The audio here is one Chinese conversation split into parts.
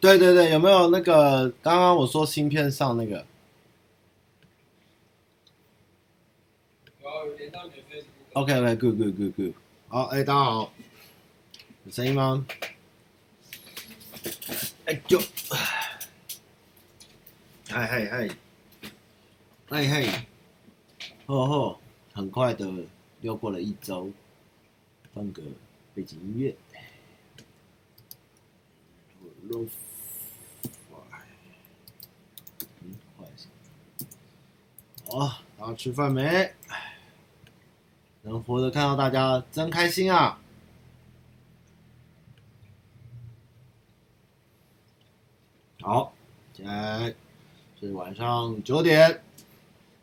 对对对，有没有那个刚刚我说芯片上那个？有连到你的 Facebook。OK OK，good good good good。好，哎，大家好，有声音吗？哎呦，嗨嗨嗨，嗨嗨，吼吼，很快的又过了一周，放个背景音乐。嗯，换一下。好，大家吃饭没？能活着看到大家真开心啊！好，现在是晚上九点。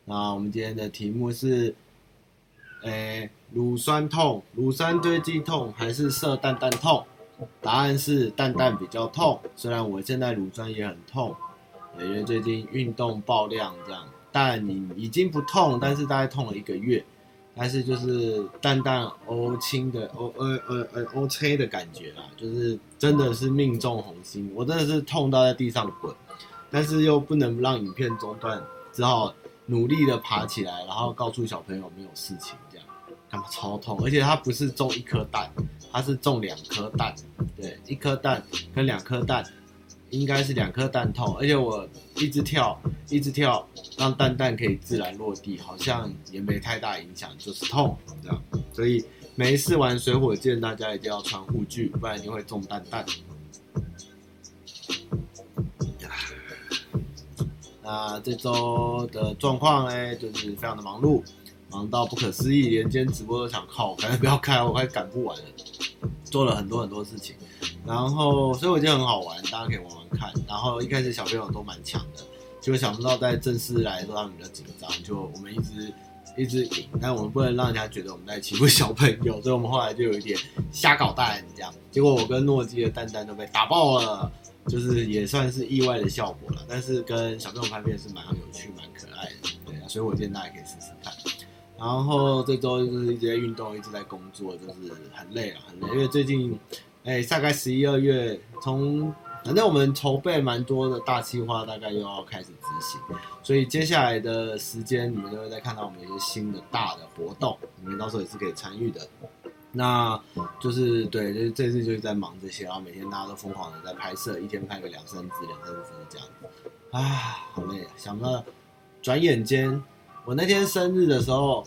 那我们今天的题目是：诶，乳酸痛、乳酸堆积痛还是射蛋蛋痛？答案是蛋蛋比较痛。虽然我现在乳酸也很痛，因为最近运动爆量这样，但你已经不痛，但是大概痛了一个月。但是就是淡淡欧青的欧呃呃呃欧青的感觉啦，就是真的是命中红心，我真的是痛到在地上滚，但是又不能让影片中断，只好努力的爬起来，然后告诉小朋友没有事情，这样干嘛超痛，而且它不是中一颗蛋，它是中两颗蛋，对，一颗蛋跟两颗蛋。应该是两颗蛋痛，而且我一直跳，一直跳，让蛋蛋可以自然落地，好像也没太大影响，就是痛这样。所以每一次玩水火箭，大家一定要穿护具，不然就会中蛋蛋。那这周的状况呢，就是非常的忙碌，忙到不可思议，连今天直播都想靠，反正不要开，我快赶不完了，做了很多很多事情。然后，所以我觉得很好玩，大家可以玩玩看。然后一开始小朋友都蛮强的，结果想不到在正式来的时候他们比较紧张，就我们一直一直赢，但我们不能让人家觉得我们在欺负小朋友，所以我们后来就有一点瞎搞蛋这样。结果我跟诺基的蛋蛋都被打爆了，就是也算是意外的效果了。但是跟小朋友拍片是蛮有趣、蛮可爱的，对啊。所以我建议大家可以试试。然后这周就是一直在运动，一直在工作，就是很累了，很累，因为最近。哎，大概十一二月，从反正我们筹备蛮多的大计划，大概又要开始执行，所以接下来的时间，你们就会再看到我们一些新的大的活动，你们到时候也是可以参与的。那就是对，就是这次就是在忙这些，然后每天大家都疯狂的在拍摄，一天拍个两三支、两三支这样子。啊，好累啊！想不到，转眼间，我那天生日的时候。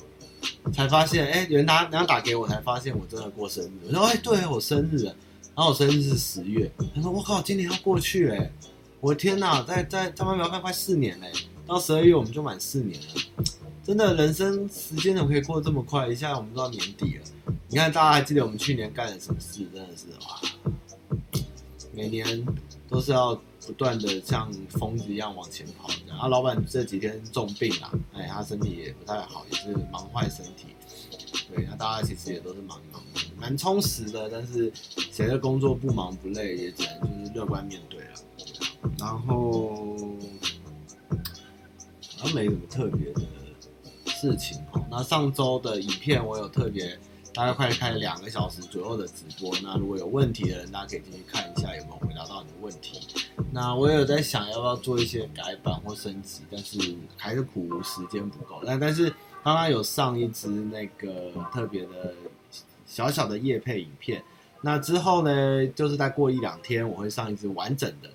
才发现，哎、有人打，人打给我，才发现我真的过生日。我说，哎、对，我生日。然后我生日是十月。他说，我靠，今年要过去哎！我的天哪，在在他们要快快四年嘞，到十二月我们就满四年了。真的，人生时间怎么可以过得这么快？一下我们都到年底了。你看，大家还记得我们去年干了什么事？真的是哇，每年都是要不断的像疯子一样往前跑。啊，老板这几天重病啊，哎，他身体也不太好，也是忙坏身体。对，那大家其实也都是忙忙，蛮充实的。但是谁的工作不忙不累，也只能就是乐观面对了。然后，好像没什么特别的事情哦。那上周的影片我有特别。大概快开两个小时左右的直播，那如果有问题的人，大家可以进去看一下有没有回答到你的问题。那我也有在想要不要做一些改版或升级，但是还是苦无时间不够。但但是刚刚有上一支那个特别的小小的夜配影片，那之后呢，就是再过一两天我会上一支完整的，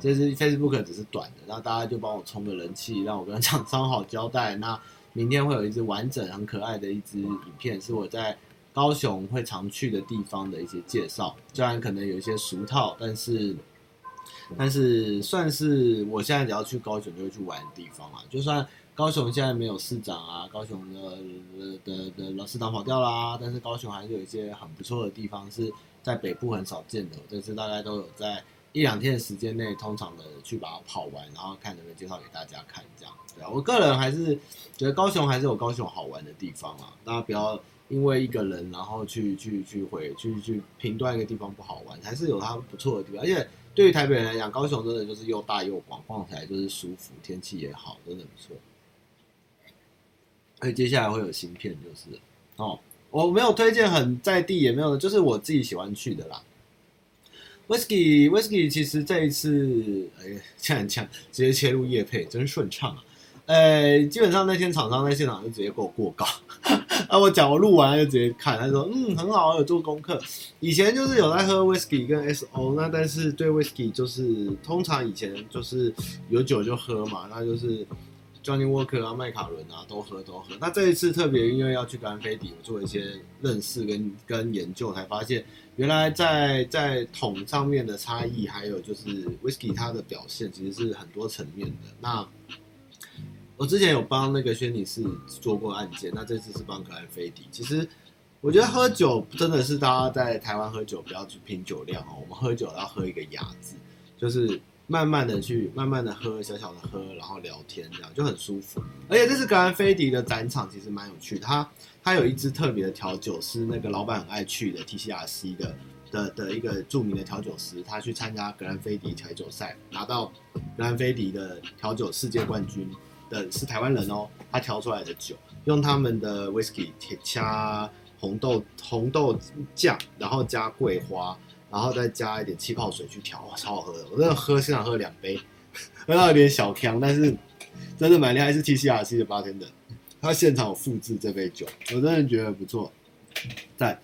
这支 Facebook 只是短的，那大家就帮我充个人气，让我跟厂商好交代。那明天会有一支完整很可爱的一支影片，是我在。高雄会常去的地方的一些介绍，虽然可能有一些俗套，但是，但是算是我现在只要去高雄就会去玩的地方啊。就算高雄现在没有市长啊，高雄的的的的老市长跑掉啦，但是高雄还是有一些很不错的地方是在北部很少见的。这次大概都有在一两天的时间内，通常的去把它跑完，然后看能不能介绍给大家看，这样对啊。我个人还是觉得高雄还是有高雄好玩的地方啊，大家不要。因为一个人，然后去去去回去去评断一个地方不好玩，还是有它不错的地方。而且对于台北人来讲，高雄真的就是又大又广，逛起来就是舒服，天气也好，真的不错。而且接下来会有新片，就是哦，我没有推荐很在地，也没有，就是我自己喜欢去的啦。Whisky Whisky 其实这一次，哎，这样这样直接切入夜配，真顺畅啊！呃，基本上那天厂商在现场就直接给我过稿，啊，我讲我录完就直接看，他说嗯很好，有做功课。以前就是有在喝 Whisky 跟 SO，那但是对 Whisky 就是通常以前就是有酒就喝嘛，那就是 Johnny Walker 啊、麦卡伦啊都喝都喝。那这一次特别因为要去格兰菲迪，我做一些认识跟跟研究，才发现。原来在在桶上面的差异，还有就是 whisky 它的表现，其实是很多层面的。那我之前有帮那个轩尼诗做过案件，那这次是帮格兰菲迪。其实我觉得喝酒真的是大家在台湾喝酒不要去拼酒量哦，我们喝酒要喝一个雅字，就是慢慢的去慢慢的喝，小小的喝，然后聊天这样就很舒服。而且这次格兰菲迪的展场其实蛮有趣的，它。他有一支特别的调酒，是那个老板很爱去的 TCRC 的的的一个著名的调酒师，他去参加格兰菲迪调酒赛，拿到格兰菲迪的调酒世界冠军的是台湾人哦，他调出来的酒用他们的 whisky 加红豆红豆酱，然后加桂花，然后再加一点气泡水去调，超好喝的，我真的喝现场喝两杯，喝到有点小锵，但是真的蛮厉害，是 TCRC 的八天的。他现场有复制这杯酒，我真的觉得不错。在，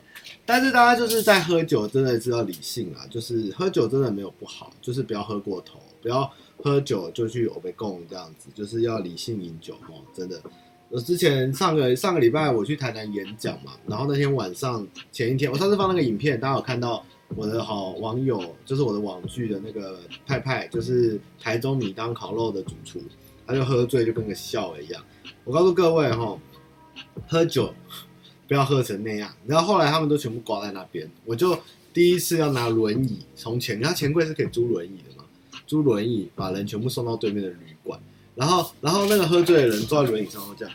但是大家就是在喝酒，真的是要理性啊。就是喝酒真的没有不好，就是不要喝过头，不要喝酒就去欧北共这样子，就是要理性饮酒哦。真的，我之前上个上个礼拜我去台南演讲嘛，然后那天晚上前一天，我上次放那个影片，大家有看到我的好网友，就是我的网剧的那个派派，就是台中米当烤肉的主厨，他就喝醉就跟个笑了一样。我告诉各位哈，喝酒不要喝成那样。然后后来他们都全部挂在那边，我就第一次要拿轮椅从前，然后钱柜是可以租轮椅的嘛，租轮椅把人全部送到对面的旅馆。然后，然后那个喝醉的人坐在轮椅上这样。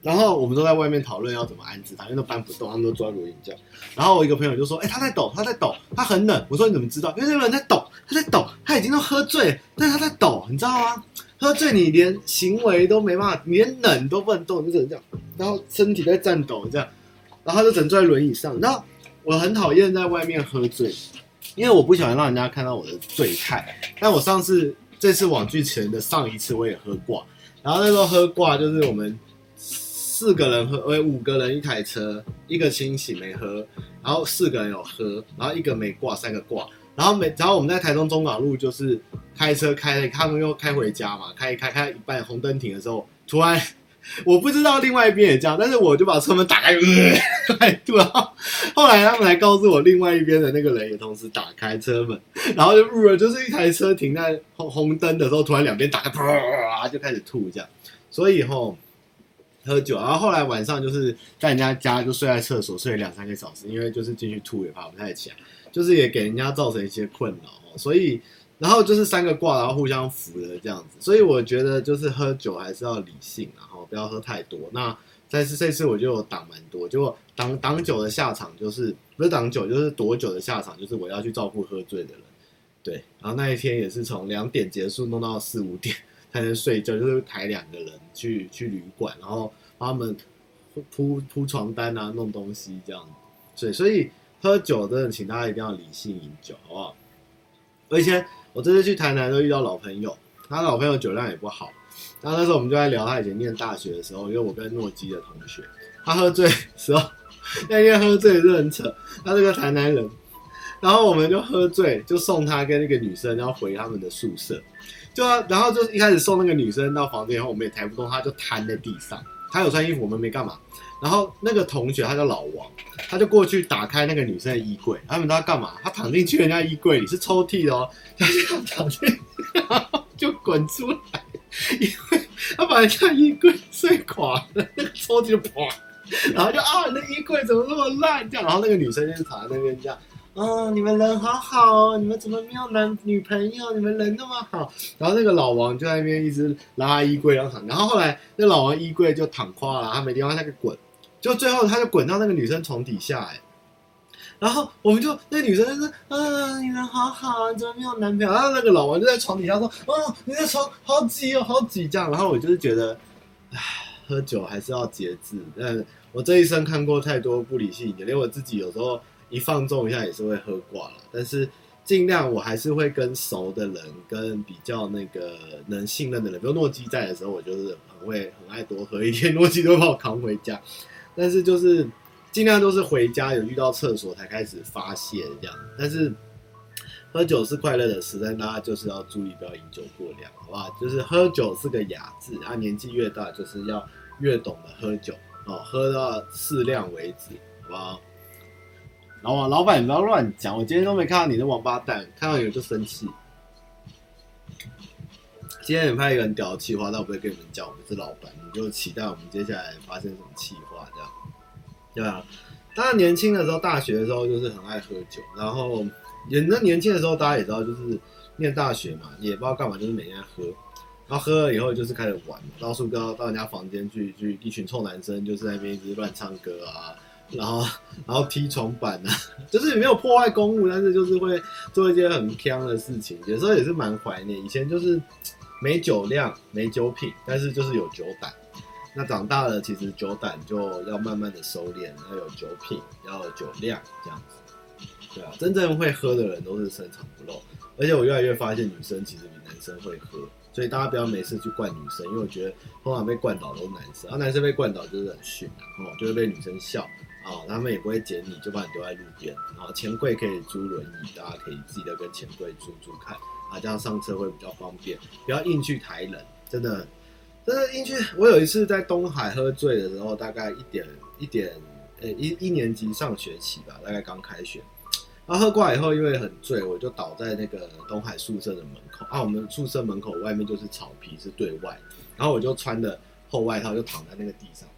然后我们都在外面讨论要怎么安置他，因为都搬不动，他们都坐在轮椅这样。然后我一个朋友就说：“哎、他在抖，他在抖，他很冷。”我说：“你怎么知道？因为那个人在抖，他在抖，他已经都喝醉，但是他在抖，你知道吗？”喝醉，你连行为都没办法，你连冷都不能动，就只能这样，然后身体在颤抖这样，然后他就只能坐在轮椅上。然后我很讨厌在外面喝醉，因为我不喜欢让人家看到我的醉态。但我上次这次网剧前的上一次我也喝挂，然后那时候喝挂就是我们四个人喝，呃五个人一台车，一个清醒没喝，然后四个人有喝，然后一个没挂，三个挂。然后每，然后我们在台中中港路就是开车开，他们又开回家嘛，开开开一半红灯停的时候，突然 我不知道另外一边也这样，但是我就把车门打开，快吐了。后来他们来告诉我，另外一边的那个人也同时打开车门，然后就入了，就是一台车停在红红灯的时候，突然两边打开，啪就开始吐这样。所以后喝酒，然后后来晚上就是在人家家就睡在厕所睡两三个小时，因为就是进去吐也爬不太起来。就是也给人家造成一些困扰，所以然后就是三个挂，然后互相扶的这样子，所以我觉得就是喝酒还是要理性，然后不要喝太多。那但是这次我就挡蛮多，结果挡挡酒的下场就是不是挡酒，就是躲酒的下场，就是我要去照顾喝醉的人。对，然后那一天也是从两点结束弄到四五点才能睡觉，就是抬两个人去去旅馆，然后帮他们铺铺床单啊，弄东西这样子。所以所以。喝酒真的，请大家一定要理性饮酒，好不好？而且我这次去台南都遇到老朋友，他老朋友酒量也不好。然后那时候我们就在聊他以前念大学的时候，因为我跟诺基的同学，他喝醉时候，那天喝醉是很扯。他是个台南人，然后我们就喝醉，就送他跟那个女生要回他们的宿舍，就然后就一开始送那个女生到房间以后，我们也抬不动，他就瘫在地上。他有穿衣服，我们没干嘛。然后那个同学他叫老王，他就过去打开那个女生的衣柜，他们知道干嘛？他躺进去人家衣柜里是抽屉的哦，他就躺进去，然后就滚出来，因为他把人家衣柜睡垮了，那个抽屉就破，然后就啊，那衣柜怎么那么烂？这样，然后那个女生就躺在那边这样，哦，你们人好好哦，你们怎么没有男女朋友？你们人那么好。然后那个老王就在那边一直拉衣柜，然后躺。然后后来那老王衣柜就躺垮了，他没地方，他就滚。就最后，他就滚到那个女生床底下，哎，然后我们就那女生就说：“嗯，你人好好啊，怎么没有男朋友？”然后那个老王就在床底下说：“哦，你的床好挤哦，好挤这样。”然后我就是觉得，唉，喝酒还是要节制。但我这一生看过太多不理性的，连我自己有时候一放纵一下也是会喝挂了。但是尽量我还是会跟熟的人，跟比较那个能信任的人，比如诺基在的时候，我就是很会很爱多喝一点，诺基都把我扛回家。但是就是尽量都是回家有遇到厕所才开始发泄这样。但是喝酒是快乐的事，但大家就是要注意不要饮酒过量，好不好？就是喝酒是个雅致啊，年纪越大就是要越懂得喝酒哦，喝到适量为止，好不好？老板，老板，你不要乱讲！我今天都没看到你的王八蛋，看到你就生气。今天也拍一个很屌的企划，但我不会跟你们讲，我们是老板，你就期待我们接下来发生什么企划，这样。对啊，当然年轻的时候，大学的时候就是很爱喝酒，然后也那年轻的时候，大家也知道，就是念大学嘛，也不知道干嘛，就是每天喝，然后喝了以后就是开始玩，到处到到人家房间去，去一群臭男生就是在那边一直乱唱歌啊。然后，然后踢床板啊，就是没有破坏公物，但是就是会做一些很锵的事情。有时候也是蛮怀念以前，就是没酒量、没酒品，但是就是有酒胆。那长大了，其实酒胆就要慢慢的收敛，要有酒品，要有酒量，这样子。对啊，真正会喝的人都是深藏不露。而且我越来越发现，女生其实比男生会喝，所以大家不要每次去灌女生，因为我觉得通常被灌倒都是男生，而、啊、男生被灌倒就是很逊的哦，就会被女生笑。啊、他们也不会捡你，就把你丢在路边。然后钱柜可以租轮椅，大家可以自己的跟钱柜租租看，啊，这样上车会比较方便。不要硬去抬人，真的，真的硬去。我有一次在东海喝醉的时候，大概一点一点，呃、一一年级上学期吧，大概刚开学。然后喝过来以后，因为很醉，我就倒在那个东海宿舍的门口。啊，我们宿舍门口外面就是草皮，是对外。然后我就穿的厚外套，就躺在那个地上。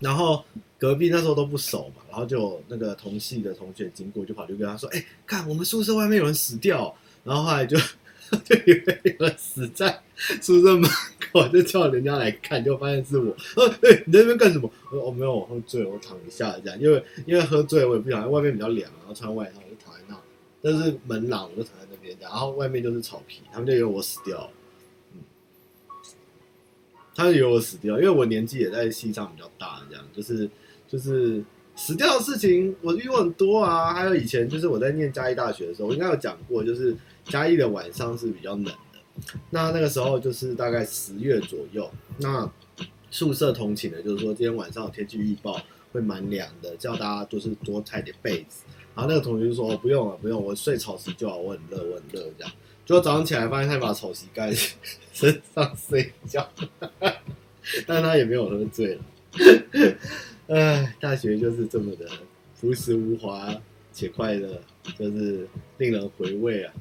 然后隔壁那时候都不熟嘛，然后就那个同系的同学经过，就跑去跟他说：“哎、看我们宿舍外面有人死掉。”然后后来就就以为有人死在宿舍门口，就叫人家来看，就发现是我。说：“哎、你在那边干什么？”我说：“我、没有，我喝醉，我躺一下这样。因为因为喝醉，我也不想，外面比较凉，然后穿外套我就躺在那。但是门廊，我就躺在那边，然后外面就是草皮，他们就以为我死掉了。”他以为我死掉，因为我年纪也在系上比较大，这样就是就是死掉的事情我遇过很多啊。还有以前就是我在念嘉义大学的时候，我应该有讲过，就是嘉义的晚上是比较冷的。那那个时候就是大概十月左右，那宿舍同寝的，就是说今天晚上有天气预报会蛮凉的，叫大家就是多带点被子。然后那个同学就说：“，不用了，不用，我睡草席就好，我很热，我很热。”这样。结果早上起来发现他把草席盖在身上睡觉，但他也没有喝醉了。唉，大学就是这么的朴实无华且快乐，就是令人回味啊。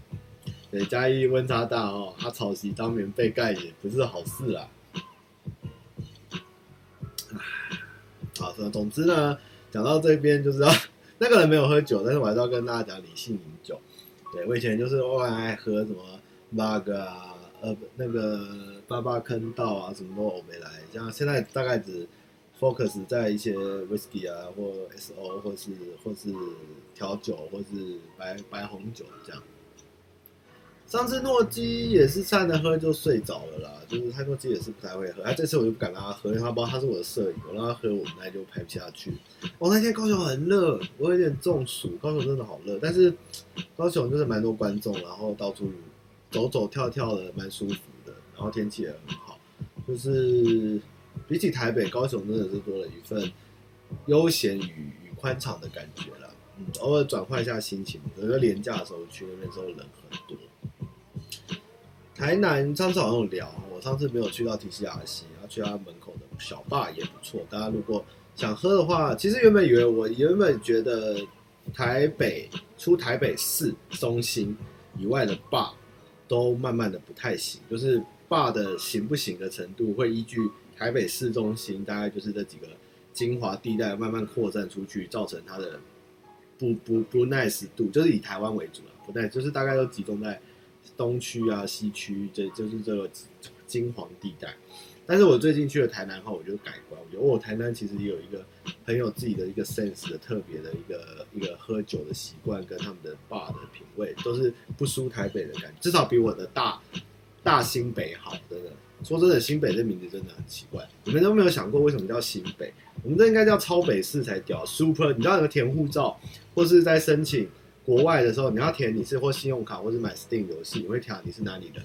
对，嘉义温差大哦，他草席当棉被盖也不是好事啊。好，总之呢，讲到这边就是要那个人没有喝酒，但是我还是要跟大家讲理性饮酒。对，我以前就是偶尔爱喝什么 bug 啊，呃，那个八八坑道啊，什么都偶没来。像现在大概只 focus 在一些 whisky 啊，或 SO，或是或是调酒，或是白白红酒这样。上次诺基也是站着喝就睡着了啦，就是他诺基也是不太会喝，哎，这次我就不敢让他喝，因为他不知道他是我的摄影，我让他喝，我们那就拍不下去。我、哦、那天高雄很热，我有点中暑，高雄真的好热，但是高雄就是蛮多观众，然后到处走走跳跳的，蛮舒服的，然后天气也很好，就是比起台北，高雄真的是多了一份悠闲与与宽敞的感觉啦。嗯，偶尔转换一下心情，有个连假的时候去那边时候人很多。台南上次好像有聊，我上次没有去到 TCRC，然后去他门口的小坝也不错。大家如果想喝的话，其实原本以为我原本觉得台北出台北市中心以外的坝都慢慢的不太行，就是坝的行不行的程度会依据台北市中心大概就是这几个精华地带慢慢扩散出去，造成它的不不不 nice 度，就是以台湾为主了，不奈就是大概都集中在。东区啊，西区，这就是这个金黄地带。但是我最近去了台南后，我就改观，我觉得哦，台南其实也有一个很有自己的一个 sense 的特别的一个一个喝酒的习惯，跟他们的 bar 的品味都是不输台北的感觉，至少比我的大大新北好。真的，说真的，新北这名字真的很奇怪，你们都没有想过为什么叫新北？我们这应该叫超北市才屌，super。你知道那个填护照或是在申请？国外的时候，你要填你是或信用卡或是买 Steam 游戏，你会填你是哪里的，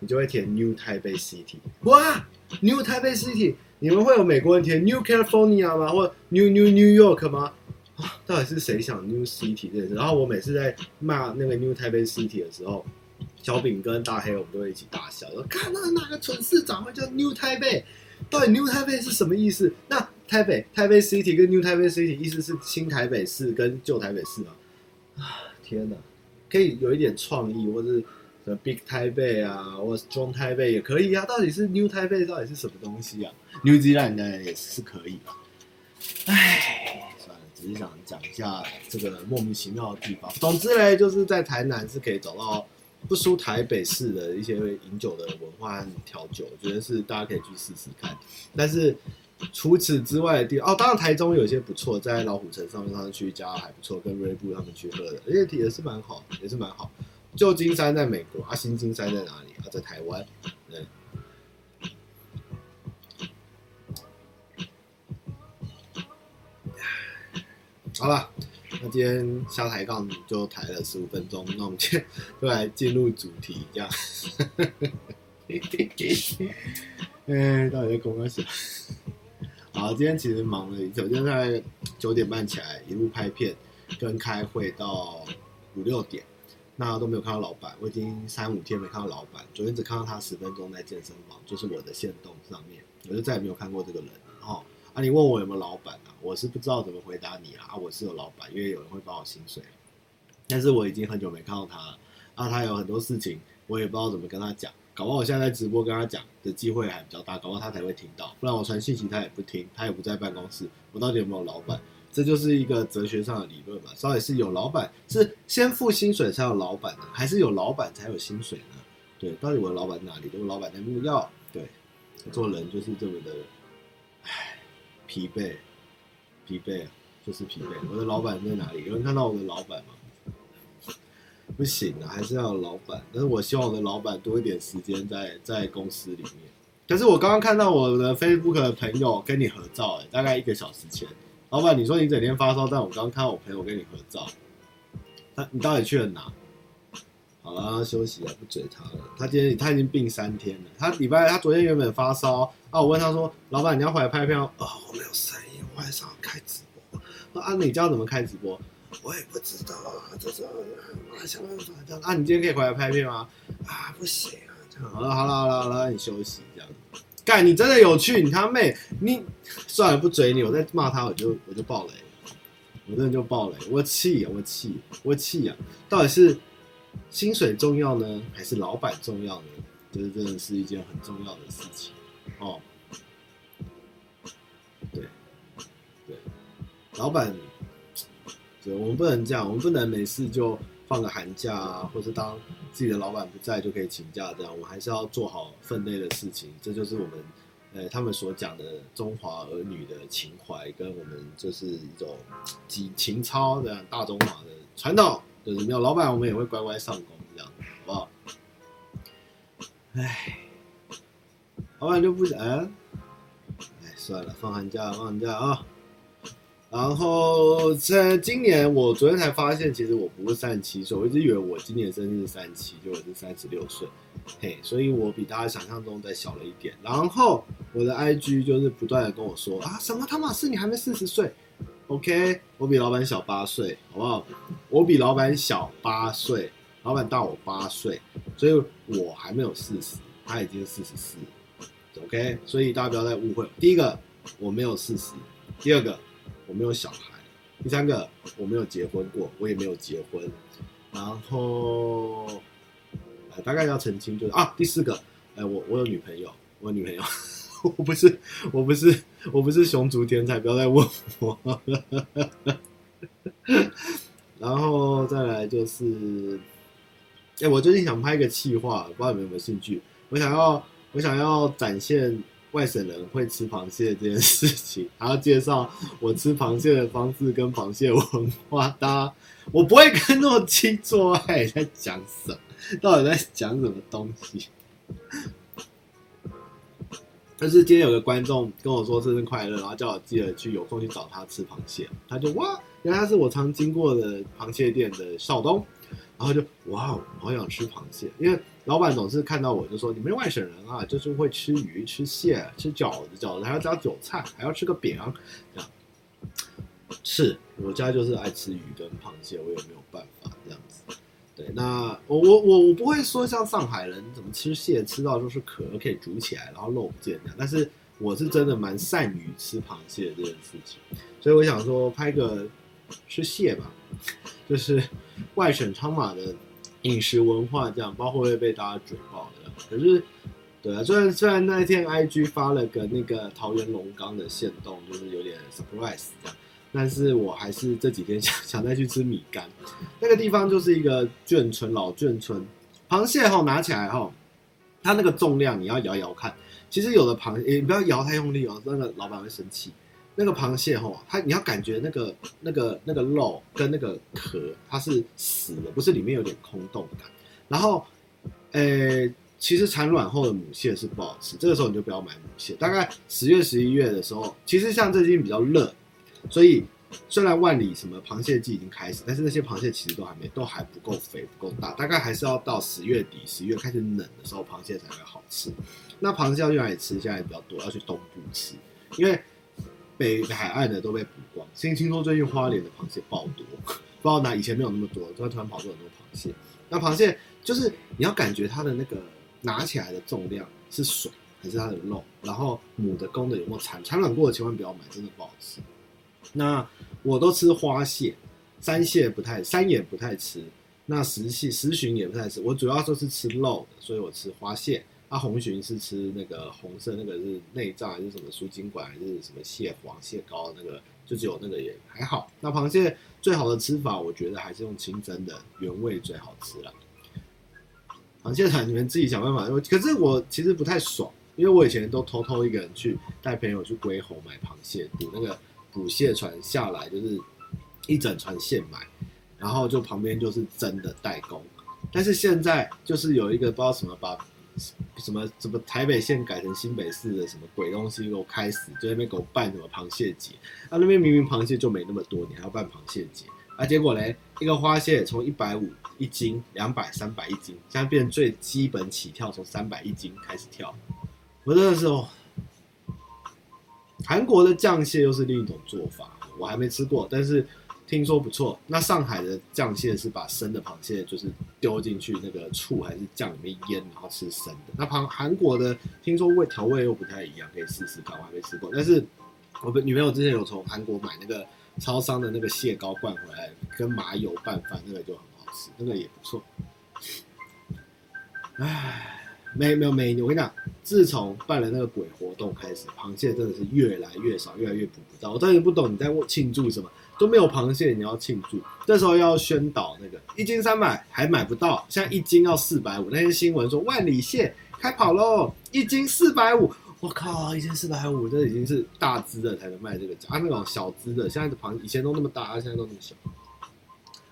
你就会填 New Taipei City。哇，New Taipei City，你们会有美国人填 New California 吗？或 New New New York 吗？啊，到底是谁想 New City 这件事？然后我每次在骂那个 New Taipei City 的时候，小饼跟大黑我们都会一起大笑，说看那哪个蠢市长会叫 New Taipei？到底 New Taipei 是什么意思？那台北台北 City 跟 New Taipei City 意思是新台北市跟旧台北市吗？天哪！可以有一点创意，或是什么 Big Taipei 啊，或者 Strong Taipei 也可以啊。到底是 New Taipei 到底是什么东西啊？New Zealand 呢也是可以吧？唉，算了，只是想讲一下这个莫名其妙的地方。总之嘞，就是在台南是可以找到不输台北市的一些饮酒的文化和调酒，我觉得是大家可以去试试看。但是。除此之外的地哦，当然台中有些不错，在老虎城上面上去一家还不错，跟瑞布他们去喝的，而且也是蛮好，也是蛮好。旧金山在美国啊，新金山在哪里啊？在台湾。对。好了，那今天下抬杠就抬了十五分钟，那我们今天就来进入主题，这样。哎，到底在公司好，今天其实忙了，首先在九点半起来，一路拍片跟开会到五六点，那都没有看到老板。我已经三五天没看到老板，昨天只看到他十分钟在健身房，就是我的线动上面，我就再也没有看过这个人了。哦，啊，你问我有没有老板啊？我是不知道怎么回答你啊。啊，我是有老板，因为有人会发我薪水，但是我已经很久没看到他了。啊，他有很多事情，我也不知道怎么跟他讲。搞不好我现在在直播跟他讲的机会还比较大，搞不好他才会听到，不然我传信息他也不听，他也不在办公室，我到底有没有老板？这就是一个哲学上的理论嘛。到底是有老板，是先付薪水才有老板呢，还是有老板才有薪水呢？对，到底我的老板哪里？都是老板在木曜。对，做人就是这么的，唉，疲惫，疲惫，就是疲惫。我的老板在哪里？有人看到我的老板吗？不行啊，还是要有老板。但是我希望我的老板多一点时间在在公司里面。但是我刚刚看到我的 Facebook 的朋友跟你合照，哎，大概一个小时前。老板，你说你整天发烧，但我刚刚看到我朋友跟你合照，他你到底去了哪？好了，休息了，不追他了。他今天他已经病三天了。他礼拜他昨天原本发烧啊，我问他说，老板你要回来拍片哦？我没有声音，我还是要开直播。那啊，你教怎么开直播？我也不知道啊，就是我想办法这样。啊，你今天可以回来拍片吗？啊，不行啊，这样。好了好了好了好了，你休息这样。干，你真的有趣，你他妹，你算了不追你，我再骂他我就我就爆雷，我真的就爆雷，我气啊我气我气啊！到底是薪水重要呢，还是老板重要呢？这、就是、真的是一件很重要的事情哦。对对，老板。我们不能这样，我们不能每次就放个寒假啊，或者当自己的老板不在就可以请假这样。我们还是要做好分内的事情，这就是我们，呃，他们所讲的中华儿女的情怀，跟我们就是一种情情操这样大中华的传统。就是没有老板，我们也会乖乖上工这样，好不好？唉，老板就不想，哎，算了，放寒假，放寒假啊。然后在今年，我昨天才发现，其实我不是三十七岁，我一直以为我今年生日是三十七，就我是三十六岁，嘿，所以我比大家想象中再小了一点。然后我的 IG 就是不断的跟我说啊，什么汤玛士，你还没四十岁？OK，我比老板小八岁，好不好？我比老板小八岁，老板大我八岁，所以我还没有四十，他已经四十四，OK，所以大家不要再误会。第一个，我没有四十；第二个。我没有小孩，第三个我没有结婚过，我也没有结婚，然后，大概要澄清就是啊，第四个，哎，我我有女朋友，我有女朋友，我不是我不是我不是熊族天才，不要再问我，然后再来就是，哎，我最近想拍一个企划，不知道你们有没有兴趣？我想要我想要展现。外省人会吃螃蟹这件事情，还要介绍我吃螃蟹的方式跟螃蟹文化。搭，我不会跟诺基做爱，在讲什么？到底在讲什么东西？但是今天有个观众跟我说生日快乐，然后叫我记得去有空去找他吃螃蟹。他就哇，原来他是我常经过的螃蟹店的少东，然后就哇，我好想吃螃蟹，因为老板总是看到我就说，你们外省人啊，就是会吃鱼、吃蟹、吃饺子，饺子还要加韭菜，还要吃个饼，这样。是我家就是爱吃鱼跟螃蟹，我也没有办法这样子。对，那我我我我不会说像上海人怎么吃蟹吃到就是壳可以煮起来，然后肉不见这样。但是我是真的蛮善于吃螃蟹这件事情，所以我想说拍个吃蟹吧，就是外省昌马的饮食文化这样，包括会被大家嘴爆的。可是，对啊，虽然虽然那一天 IG 发了个那个桃园龙岗的限动，就是有点 surprise 这样。但是我还是这几天 想想再去吃米干，那个地方就是一个眷村，老眷村。螃蟹吼拿起来哈，它那个重量你要摇摇看。其实有的螃蟹，你不要摇太用力哦，那个老板会生气。那个螃蟹吼，它你要感觉那个那个那个肉跟那个壳它是死的，不是里面有点空洞感。然后，诶，其实产卵后的母蟹是不好吃，这个时候你就不要买母蟹。大概十月十一月的时候，其实像最近比较热。所以，虽然万里什么螃蟹季已经开始，但是那些螃蟹其实都还没，都还不够肥，不够大，大概还是要到十月底、十一月开始冷的时候，螃蟹才会好吃。那螃蟹要去哪里吃？现在比较多，要去东部吃，因为北海岸的都被捕光。先听说最近花莲的螃蟹爆多，不知道哪以前没有那么多，突然突然跑出很多螃蟹。那螃蟹就是你要感觉它的那个拿起来的重量是水还是它的肉，然后母的公的有没有产产卵过的，千万不要买，真的不好吃。那我都吃花蟹，山蟹不太，山也不太吃。那石蟹、石鲟也不太吃。我主要就是吃肉的，所以我吃花蟹。啊、红鲟是吃那个红色那个是内脏还是什么输精管还是什么蟹黄蟹膏那个，就只有那个也还好。那螃蟹最好的吃法，我觉得还是用清蒸的原味最好吃了。螃蟹团你们自己想办法。因为可是我其实不太爽，因为我以前都偷偷一个人去带朋友去龟吼买螃蟹，赌那个。捕蟹船下来就是一整船现买，然后就旁边就是真的代工。但是现在就是有一个不知道什么把什么什么台北县改成新北市的什么鬼东西给我开始，就那边给我办什么螃蟹节。啊，那边明明螃蟹就没那么多，你还要办螃蟹节？啊，结果嘞，一个花蟹从一百五一斤，两百、三百一斤，现在变最基本起跳，从三百一斤开始跳。我真的是哦。韩国的酱蟹又是另一种做法，我还没吃过，但是听说不错。那上海的酱蟹是把生的螃蟹就是丢进去那个醋还是酱里面腌，然后吃生的。那韩韩国的听说味调味又不太一样，可以试试看，我还没吃过。但是我女朋友之前有从韩国买那个超商的那个蟹膏灌回来，跟麻油拌饭，那个就很好吃，那个也不错。唉。没没有没有，我跟你讲，自从办了那个鬼活动开始，螃蟹真的是越来越少，越来越捕不到。我真的不懂你在庆祝什么，都没有螃蟹，你要庆祝？这时候要宣导那个一斤三百还买不到，现在一斤要四百五。那些新闻说万里蟹开跑喽，一斤四百五，我靠，一斤四百五，这已经是大只的才能卖这个价。啊，那种小只的，现在的螃以前都那么大，现在都那么小。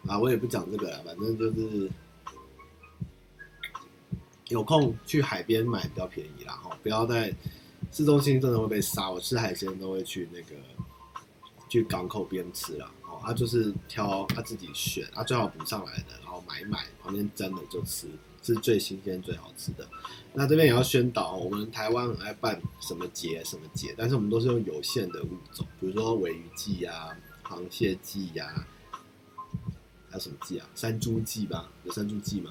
啊，我也不讲这个了，反正就是。有空去海边买比较便宜啦，哈，不要在市中心真的会被杀。我吃海鲜都会去那个去港口边吃啦，哦，他就是挑他自己选，他最好捕上来的，然后买一买旁边蒸的就吃，是最新鲜最好吃的。那这边也要宣导，我们台湾很爱办什么节什么节，但是我们都是用有限的物种，比如说尾鱼季啊、螃蟹季呀、还有什么季啊？山猪季吧？有山猪季吗？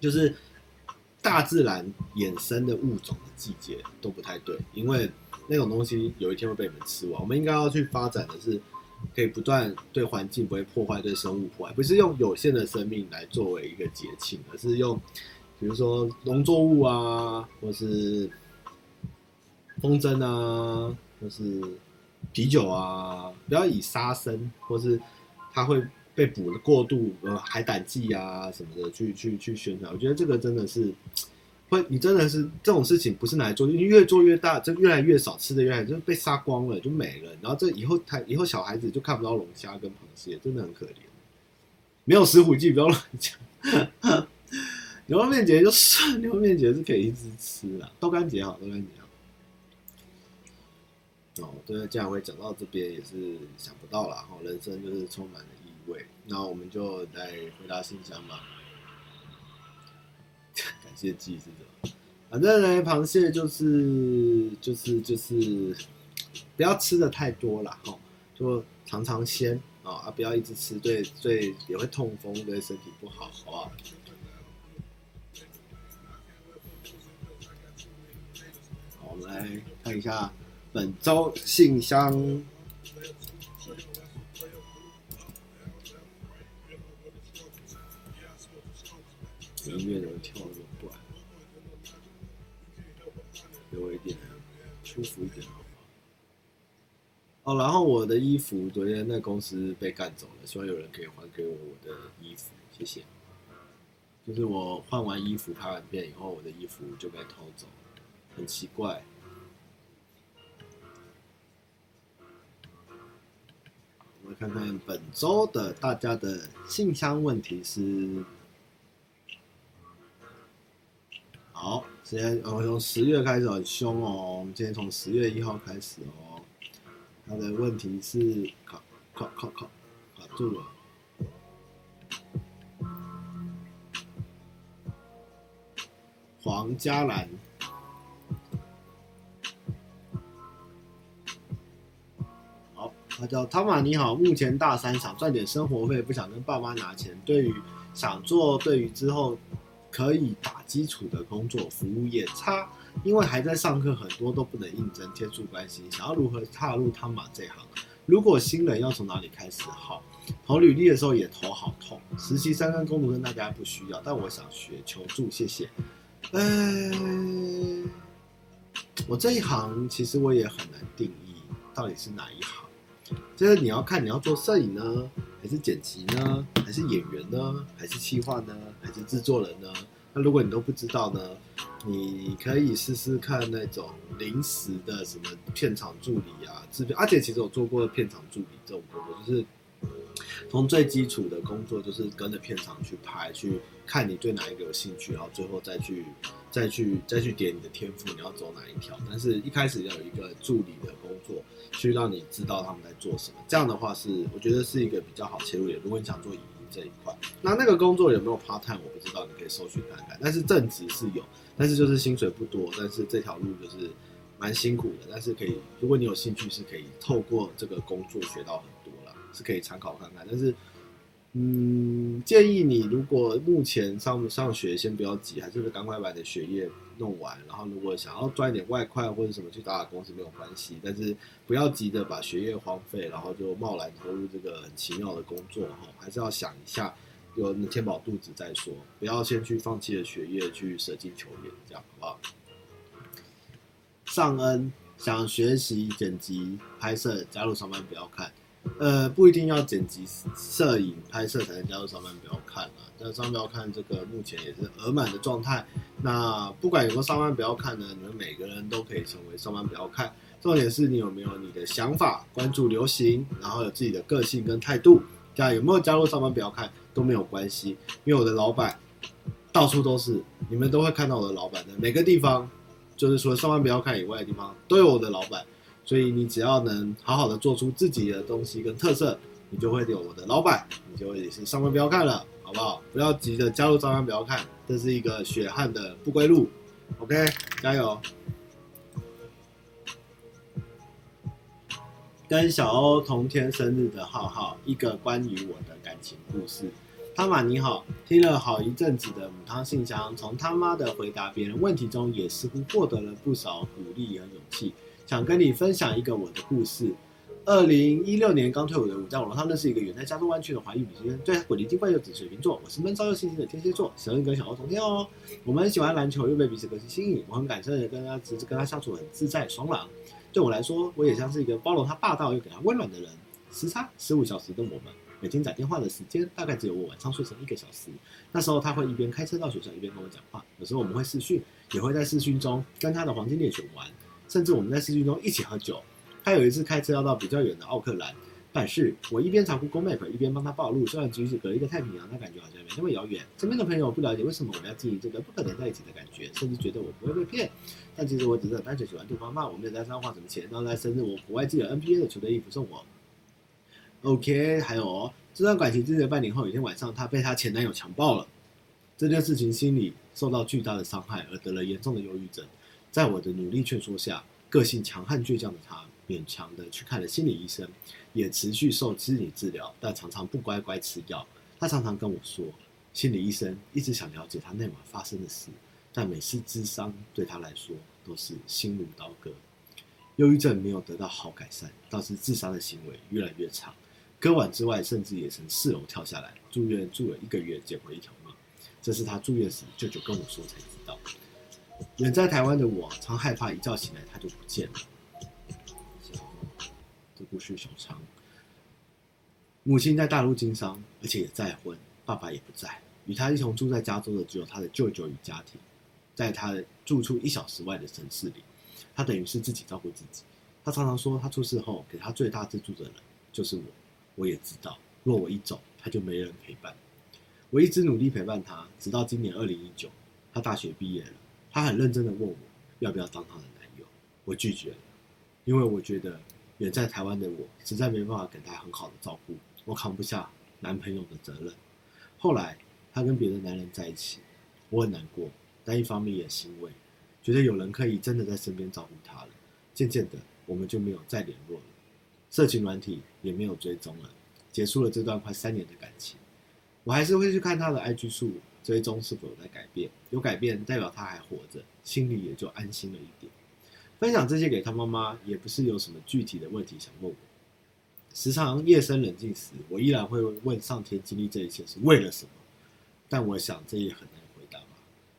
就是。大自然衍生的物种的季节都不太对，因为那种东西有一天会被你们吃完。我们应该要去发展的是，可以不断对环境不会破坏，对生物破坏，不是用有限的生命来作为一个节庆，而是用，比如说农作物啊，或是风筝啊，或是啤酒啊，不要以杀生或是它会。被捕的过度，呃，海胆季啊什么的，去去去宣传，我觉得这个真的是，会你真的是这种事情不是拿来做，因为越做越大，就越来越少吃的越来，就被杀光了，就没了。然后这以后他以后小孩子就看不到龙虾跟螃蟹，真的很可怜。没有石虎记，不要乱讲。牛肉面节就算，牛肉面节是可以一直吃的，豆干节好，豆干节好。哦，对，这样会讲到这边也是想不到啦。哦，人生就是充满了意味。那我们就来回答信箱吧。感谢祭是的，反正呢，螃蟹就是就是就是不要吃的太多了哈，就尝尝鲜啊，不要一直吃，对对也会痛风，对身体不好，好不好？好，我们来看一下本周信箱。音乐怎么跳舒服一点好吗？哦，然后我的衣服昨天在公司被干走了，希望有人可以还给我我的衣服，谢谢。就是我换完衣服拍完片以后，我的衣服就被偷走了，很奇怪。我们看看本周的大家的信箱问题是。好，现在我们从十月开始很凶哦。我们今天从十月一号开始哦。他的问题是卡卡卡卡卡住了。黄嘉兰，好，他叫汤玛，你好，目前大三，想赚点生活费，不想跟爸妈拿钱。对于想做，对于之后。可以打基础的工作，服务业差，因为还在上课，很多都不能应征，接触关心，想要如何踏入汤马这行？如果新人要从哪里开始？好，投履历的时候也头好痛。实习生跟工读生大家不需要，但我想学，求助，谢谢。呃，我这一行其实我也很难定义到底是哪一行，就是你要看你要做摄影呢。还是剪辑呢？还是演员呢？还是企划呢？还是制作人呢？那如果你都不知道呢？你可以试试看那种临时的什么片场助理啊，制片。而且其实我做过片场助理这种工作，就是从最基础的工作，就是跟着片场去拍，去看你对哪一个有兴趣，然后最后再去再去再去点你的天赋，你要走哪一条。但是一开始要有一个助理的工作。去让你知道他们在做什么，这样的话是我觉得是一个比较好切入点。如果你想做影这一块，那那个工作有没有 part time 我不知道，你可以搜寻看看。但是正职是有，但是就是薪水不多，但是这条路就是蛮辛苦的。但是可以，如果你有兴趣，是可以透过这个工作学到很多了，是可以参考看看。但是。嗯，建议你如果目前上上学，先不要急，还是赶快把你的学业弄完。然后，如果想要赚一点外快或者什么去打打工是没有关系，但是不要急着把学业荒废，然后就贸然投入这个很奇妙的工作哈。还是要想一下，有能填饱肚子再说，不要先去放弃了学业去舍近求远，这样好不好？尚恩想学习剪辑拍摄，加入上班不要看。呃，不一定要剪辑、摄影、拍摄才能加入上班，不要看啊。但上班不要看这个，目前也是额满的状态。那不管有没有上班不要看呢，你们每个人都可以成为上班不要看。重点是你有没有你的想法，关注流行，然后有自己的个性跟态度。加有没有加入上班不要看都没有关系，因为我的老板到处都是，你们都会看到我的老板的每个地方，就是除了上班不要看以外的地方都有我的老板。所以你只要能好好的做出自己的东西跟特色，你就会有我的老板，你就会也是上班不要看了，好不好？不要急着加入上班不要看，这是一个血汗的不归路。OK，加油！跟小欧同天生日的浩浩，一个关于我的感情故事。汤玛你好，听了好一阵子的母汤信箱，从他妈的回答别人问题中，也似乎获得了不少鼓励和勇气。想跟你分享一个我的故事。二零一六年刚退伍的我，在网络上认识一个远在加州湾区的华裔女生，对她鬼灵精怪又指水瓶座，我是闷骚又细心的天蝎座，十二跟小欧同天哦。我们喜欢篮球，又被彼此个性吸引，我很感谢的跟她，只是跟她相处很自在爽朗。对我来说，我也像是一个包容她霸道又给她温暖的人。时差十五小时的我们，每天打电话的时间大概只有我晚上睡前一个小时。那时候她会一边开车到学校，一边跟我讲话。有时候我们会视讯，也会在视讯中跟她的黄金猎犬玩。甚至我们在市区中一起喝酒。他有一次开车要到比较远的奥克兰，但是我一边查 Google Map，一边帮他报路，虽然即使隔一个太平洋，他感觉好像没那么遥远。身边的朋友不了解为什么我要经营这个不可能在一起的感觉，甚至觉得我不会被骗。但其实我只是单纯喜欢对方嘛，我没有在身上花什么钱。然后在生日，我国外寄了 NBA 的球队衣服送我。OK，还有哦，这段感情进行半年后，有一天晚上，她被她前男友强暴了。这件事情心里受到巨大的伤害，而得了严重的忧郁症。在我的努力劝说下，个性强悍倔强的他勉强的去看了心理医生。也持续受心理治疗，但常常不乖乖吃药。他常常跟我说，心理医生一直想了解他那晚发生的事，但每次咨商对他来说都是心如刀割。忧郁症没有得到好改善，倒是自杀的行为越来越差。割腕之外，甚至也曾四楼跳下来，住院住了一个月，捡回一条命。这是他住院时舅舅跟我说才知道。远在台湾的我，常害怕一觉醒来他就不见了。这故事小长，母亲在大陆经商，而且也再婚，爸爸也不在，与他一同住在加州的只有他的舅舅与家庭，在他的住处一小时外的城市里，他等于是自己照顾自己。他常常说，他出事后给他最大资助的人就是我。我也知道，若我一走，他就没人陪伴。我一直努力陪伴他，直到今年二零一九，他大学毕业了。他很认真的问我，要不要当他的男友？我拒绝了，因为我觉得。远在台湾的我，实在没办法给他很好的照顾，我扛不下男朋友的责任。后来他跟别的男人在一起，我很难过，但一方面也欣慰，觉得有人可以真的在身边照顾他了。渐渐的，我们就没有再联络了，社群软体也没有追踪了，结束了这段快三年的感情。我还是会去看他的 IG 数，追踪是否有在改变，有改变代表他还活着，心里也就安心了一点。分享这些给他妈妈，也不是有什么具体的问题想问我。时常夜深人静时，我依然会问上天：经历这一切是为了什么？但我想这也很难回答。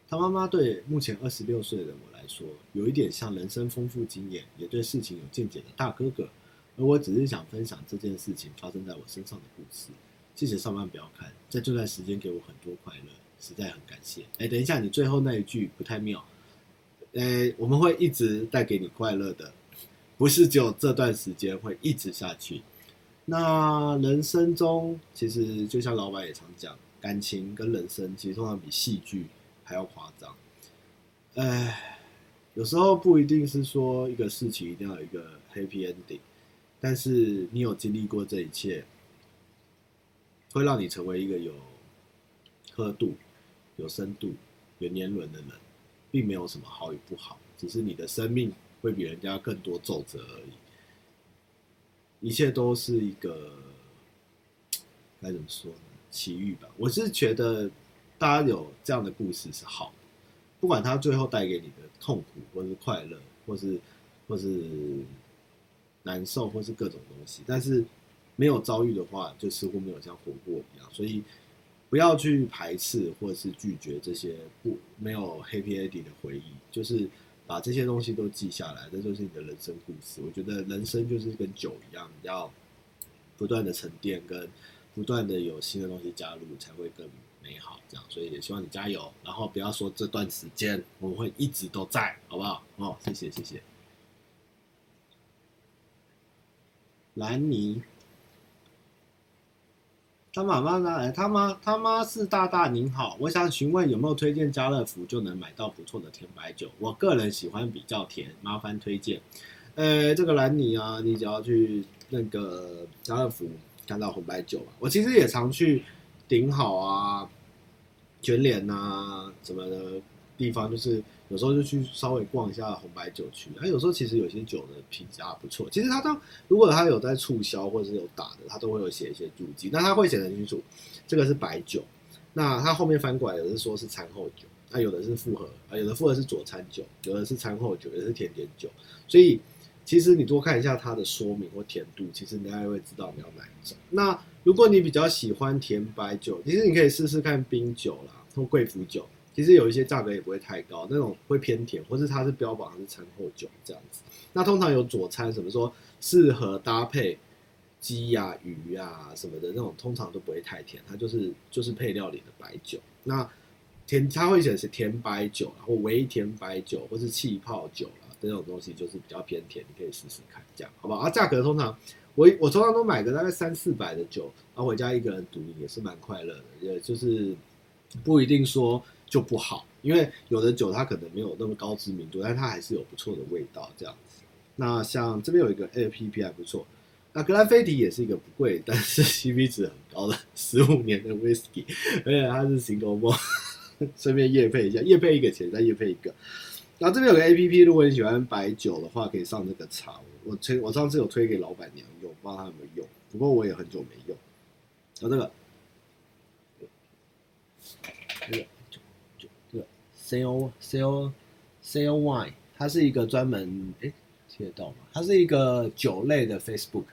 他妈妈对目前二十六岁的我来说，有一点像人生丰富经验，也对事情有见解的大哥哥。而我只是想分享这件事情发生在我身上的故事。谢谢上班不要看，在这段时间给我很多快乐，实在很感谢。哎，等一下，你最后那一句不太妙。诶，我们会一直带给你快乐的，不是只有这段时间会一直下去。那人生中，其实就像老板也常讲，感情跟人生其实通常比戏剧还要夸张。哎，有时候不一定是说一个事情一定要有一个 happy ending，但是你有经历过这一切，会让你成为一个有刻度、有深度、有年轮的人。并没有什么好与不好，只是你的生命会比人家更多皱褶而已。一切都是一个该怎么说呢？奇遇吧。我是觉得大家有这样的故事是好的，不管他最后带给你的痛苦，或是快乐，或是或是难受，或是各种东西。但是没有遭遇的话，就似乎没有像活过一样。所以。不要去排斥或是拒绝这些不没有 happy ending 的回忆，就是把这些东西都记下来，这就是你的人生故事。我觉得人生就是跟酒一样，要不断的沉淀，跟不断的有新的东西加入，才会更美好。这样，所以也希望你加油。然后不要说这段时间我们会一直都在，好不好？哦，谢谢谢谢。兰尼。他妈妈呢？他妈他妈是大大您好，我想询问有没有推荐家乐福就能买到不错的甜白酒？我个人喜欢比较甜，麻烦推荐。呃，这个兰尼啊，你只要去那个家乐福看到红白酒，我其实也常去顶好啊、全联啊什么的地方，就是。有时候就去稍微逛一下红白酒区，它有时候其实有些酒的品质还不错。其实它都如果它有在促销或者是有打的，它都会有写一些注记。那它会写得清楚，这个是白酒。那它后面翻过来有的是说是餐后酒，那有的是复合，啊有的复合是佐餐酒，有的是餐后酒，有的是甜点酒。所以其实你多看一下它的说明或甜度，其实你大概会知道你要哪一种。那如果你比较喜欢甜白酒，其实你可以试试看冰酒啦，或贵腐酒。其实有一些价格也不会太高，那种会偏甜，或是它是标榜是餐后酒这样子。那通常有佐餐，什么说适合搭配鸡呀、鱼呀什么的那种，通常都不会太甜，它就是就是配料里的白酒。那甜，它会写是甜白酒，或微甜白酒，或是气泡酒啦，这种东西就是比较偏甜，你可以试试看，这样好不好？啊，价格通常我我通常都买个大概三四百的酒，然后回家一个人独饮也是蛮快乐的，也就是不一定说就不好，因为有的酒它可能没有那么高知名度，但它还是有不错的味道这样子。那像这边有一个 APP 还不错。那格兰菲迪也是一个不贵，但是 CP 值很高的十五年的 Whisky，而且它是 Single Malt，顺便业配一下，业配一个钱再业配一个。然后这边有个 APP，如果你喜欢白酒的话，可以上这个查。我推我上次有推给老板娘用，不知道她有没有用，不过我也很久没用。然后这个，这个就就这个 Sale Sale Sale Wine，它是一个专门诶听得到吗？它是一个酒类的 Facebook。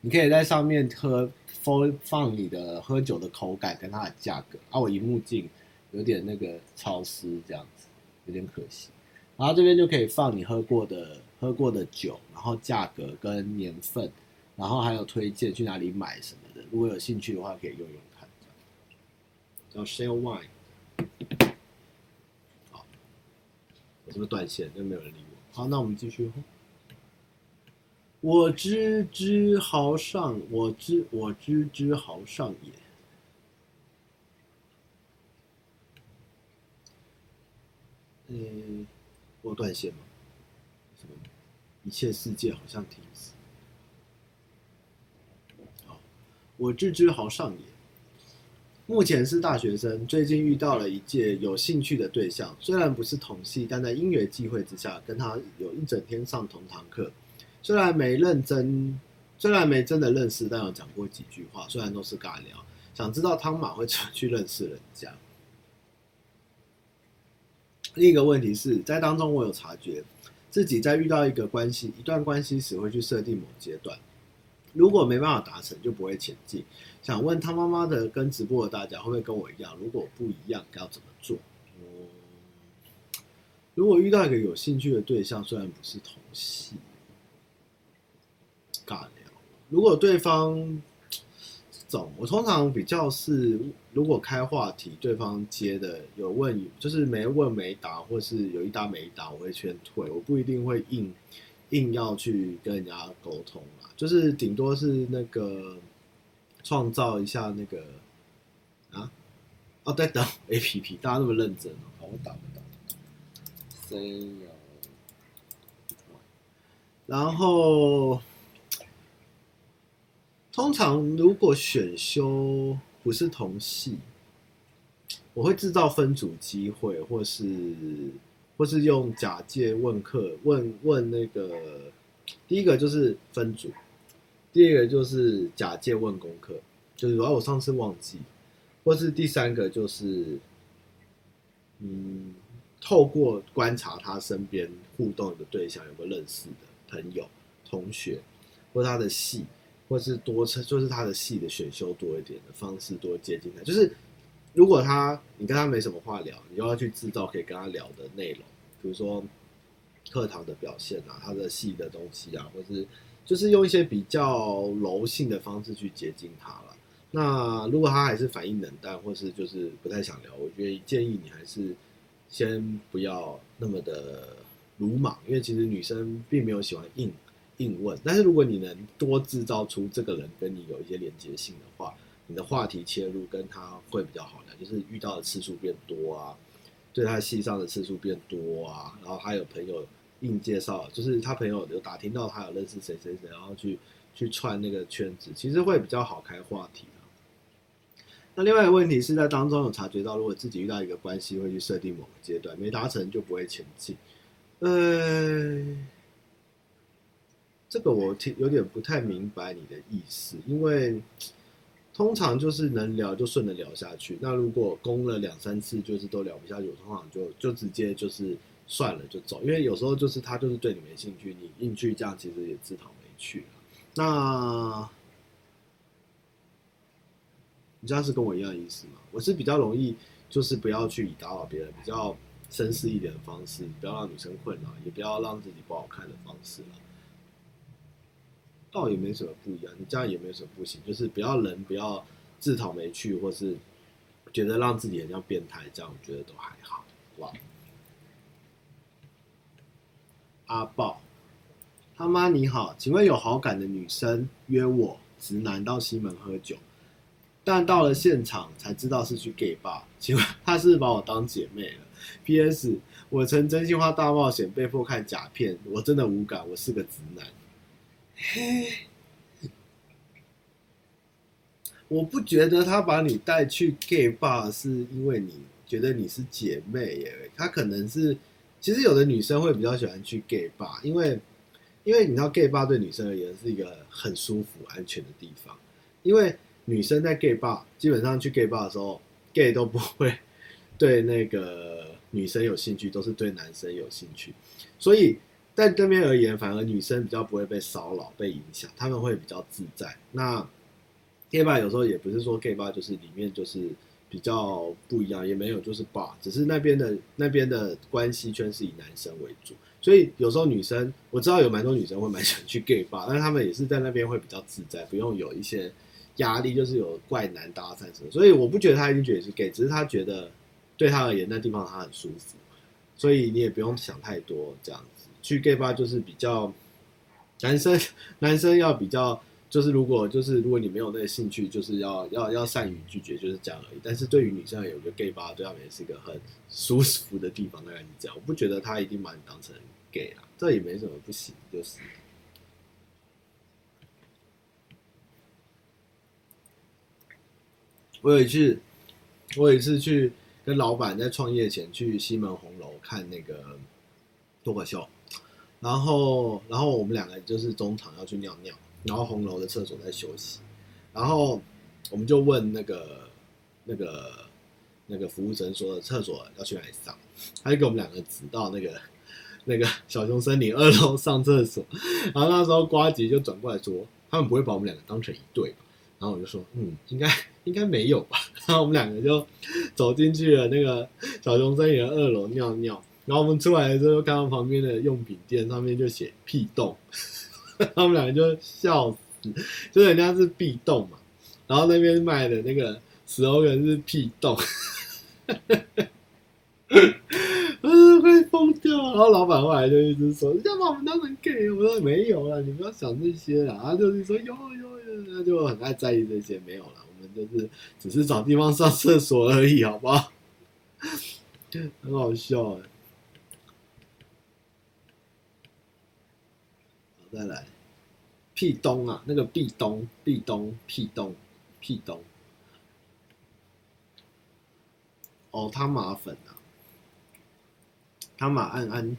你可以在上面喝放放你的喝酒的口感跟它的价格啊，我荧幕镜有点那个潮湿这样子，有点可惜。然后这边就可以放你喝过的喝过的酒，然后价格跟年份，然后还有推荐去哪里买什么的。如果有兴趣的话，可以用用看。叫 Share Wine。什么断线？就没有人理我。好，那我们继续。我知之豪上，我知我知之豪上也。嗯，我断线吗？什么？一切世界好像停止。好，我知之豪上也。目前是大学生，最近遇到了一届有兴趣的对象，虽然不是同系，但在因缘际会之下，跟他有一整天上同堂课。虽然没认真，虽然没真的认识，但有讲过几句话。虽然都是尬聊，想知道汤马会怎么去认识人家。另一个问题是在当中，我有察觉自己在遇到一个关系、一段关系时，会去设定某阶段，如果没办法达成，就不会前进。想问他妈妈的跟直播的大家，会不会跟我一样？如果不一样，该要怎么做？如果遇到一个有兴趣的对象，虽然不是同系。尬聊，如果对方这种，我通常比较是，如果开话题，对方接的有问，就是没问没答，或是有一答没答，我会劝退，我不一定会硬硬要去跟人家沟通啊，就是顶多是那个创造一下那个啊，哦，在等 APP，大家那么认真哦，好，我打不到，谁有？然后。通常如果选修不是同系，我会制造分组机会，或是或是用假借问课问问那个，第一个就是分组，第二个就是假借问功课，就是说我上次忘记，或是第三个就是，嗯，透过观察他身边互动的对象，有个认识的朋友、同学，或他的戏。或是多，就是他的戏的选修多一点的方式，多接近他。就是如果他你跟他没什么话聊，你就要去制造可以跟他聊的内容，比如说课堂的表现啊，他的戏的东西啊，或是就是用一些比较柔性的方式去接近他了。那如果他还是反应冷淡，或是就是不太想聊，我觉得建议你还是先不要那么的鲁莽，因为其实女生并没有喜欢硬。硬问，但是如果你能多制造出这个人跟你有一些连接性的话，你的话题切入跟他会比较好的，就是遇到的次数变多啊，对他戏上的次数变多啊，然后还有朋友硬介绍，就是他朋友有打听到他有认识谁谁谁，然后去去串那个圈子，其实会比较好开话题啊。那另外一个问题是在当中有察觉到，如果自己遇到一个关系，会去设定某个阶段，没达成就不会前进，呃。这个我听有点不太明白你的意思，因为通常就是能聊就顺着聊下去。那如果攻了两三次就是都聊不下去，我通常就就直接就是算了就走，因为有时候就是他就是对你没兴趣，你硬去这样其实也自讨没趣。那你这样是跟我一样意思吗？我是比较容易就是不要去打扰别人，比较绅士一点的方式，不要让女生困扰，也不要让自己不好看的方式了。倒也没什么不一样，你这样也没什么不行，就是不要人不要自讨没趣，或是觉得让自己很像变态，这样我觉得都还好。哇，阿豹，他妈你好，请问有好感的女生约我直男到西门喝酒，但到了现场才知道是去 gay bar，请问他是把我当姐妹了？P.S. 我曾真心话大冒险被迫看假片，我真的无感，我是个直男。嘿，我不觉得他把你带去 gay bar 是因为你觉得你是姐妹耶，他可能是，其实有的女生会比较喜欢去 gay bar，因为。因为你知道，gay bar 对女生而言是一个很舒服、安全的地方。因为女生在 gay bar 基本上去 gay bar 的时候，gay 都不会 对那个女生有兴趣，都是对男生有兴趣。所以在对面而言，反而女生比较不会被骚扰、被影响，他们会比较自在。那 gay bar 有时候也不是说 gay bar 就是里面就是比较不一样，也没有就是 bar，只是那边的那边的关系圈是以男生为主。所以有时候女生我知道有蛮多女生会蛮想去 gay bar，但是他们也是在那边会比较自在，不用有一些压力，就是有怪男搭讪什么。所以我不觉得他一定觉得是 gay，只是他觉得对他而言那地方他很舒服，所以你也不用想太多这样子。去 gay bar 就是比较男生 男生要比较，就是如果就是如果你没有那个兴趣，就是要要要善于拒绝，就是这样而已。但是对于女生有个 gay 吧对他们也是一个很舒服的地方，大概是这样。我不觉得他一定把你当成。gay 了，这也没什么不行，就是。我有一次，我有一次去跟老板在创业前去西门红楼看那个脱口秀，然后，然后我们两个就是中场要去尿尿，然后红楼的厕所在休息，然后我们就问那个那个那个服务生说厕所要去哪里上，他就给我们两个指到那个。那个小熊森林二楼上厕所，然后那时候瓜吉就转过来说：“他们不会把我们两个当成一对吧？”然后我就说：“嗯，应该应该没有吧。”然后我们两个就走进去了那个小熊森林二楼尿尿，然后我们出来的时候看到旁边的用品店上面就写“屁洞”，他们两个就笑死，就人家是壁洞嘛，然后那边卖的那个 slogan 是“屁洞”。嗯，快疯掉！然后老板后来就一直说：“要把我们当成 gay。”我说：“没有了，你不要想这些啦。”他就是说：“有有有，他就很爱在意这些。”没有啦，我们就是只是找地方上厕所而已，好不好？很好笑哎。好，再来，屁东啊，那个壁咚，壁咚，屁咚，屁咚。哦，他马粉啊。他马安安，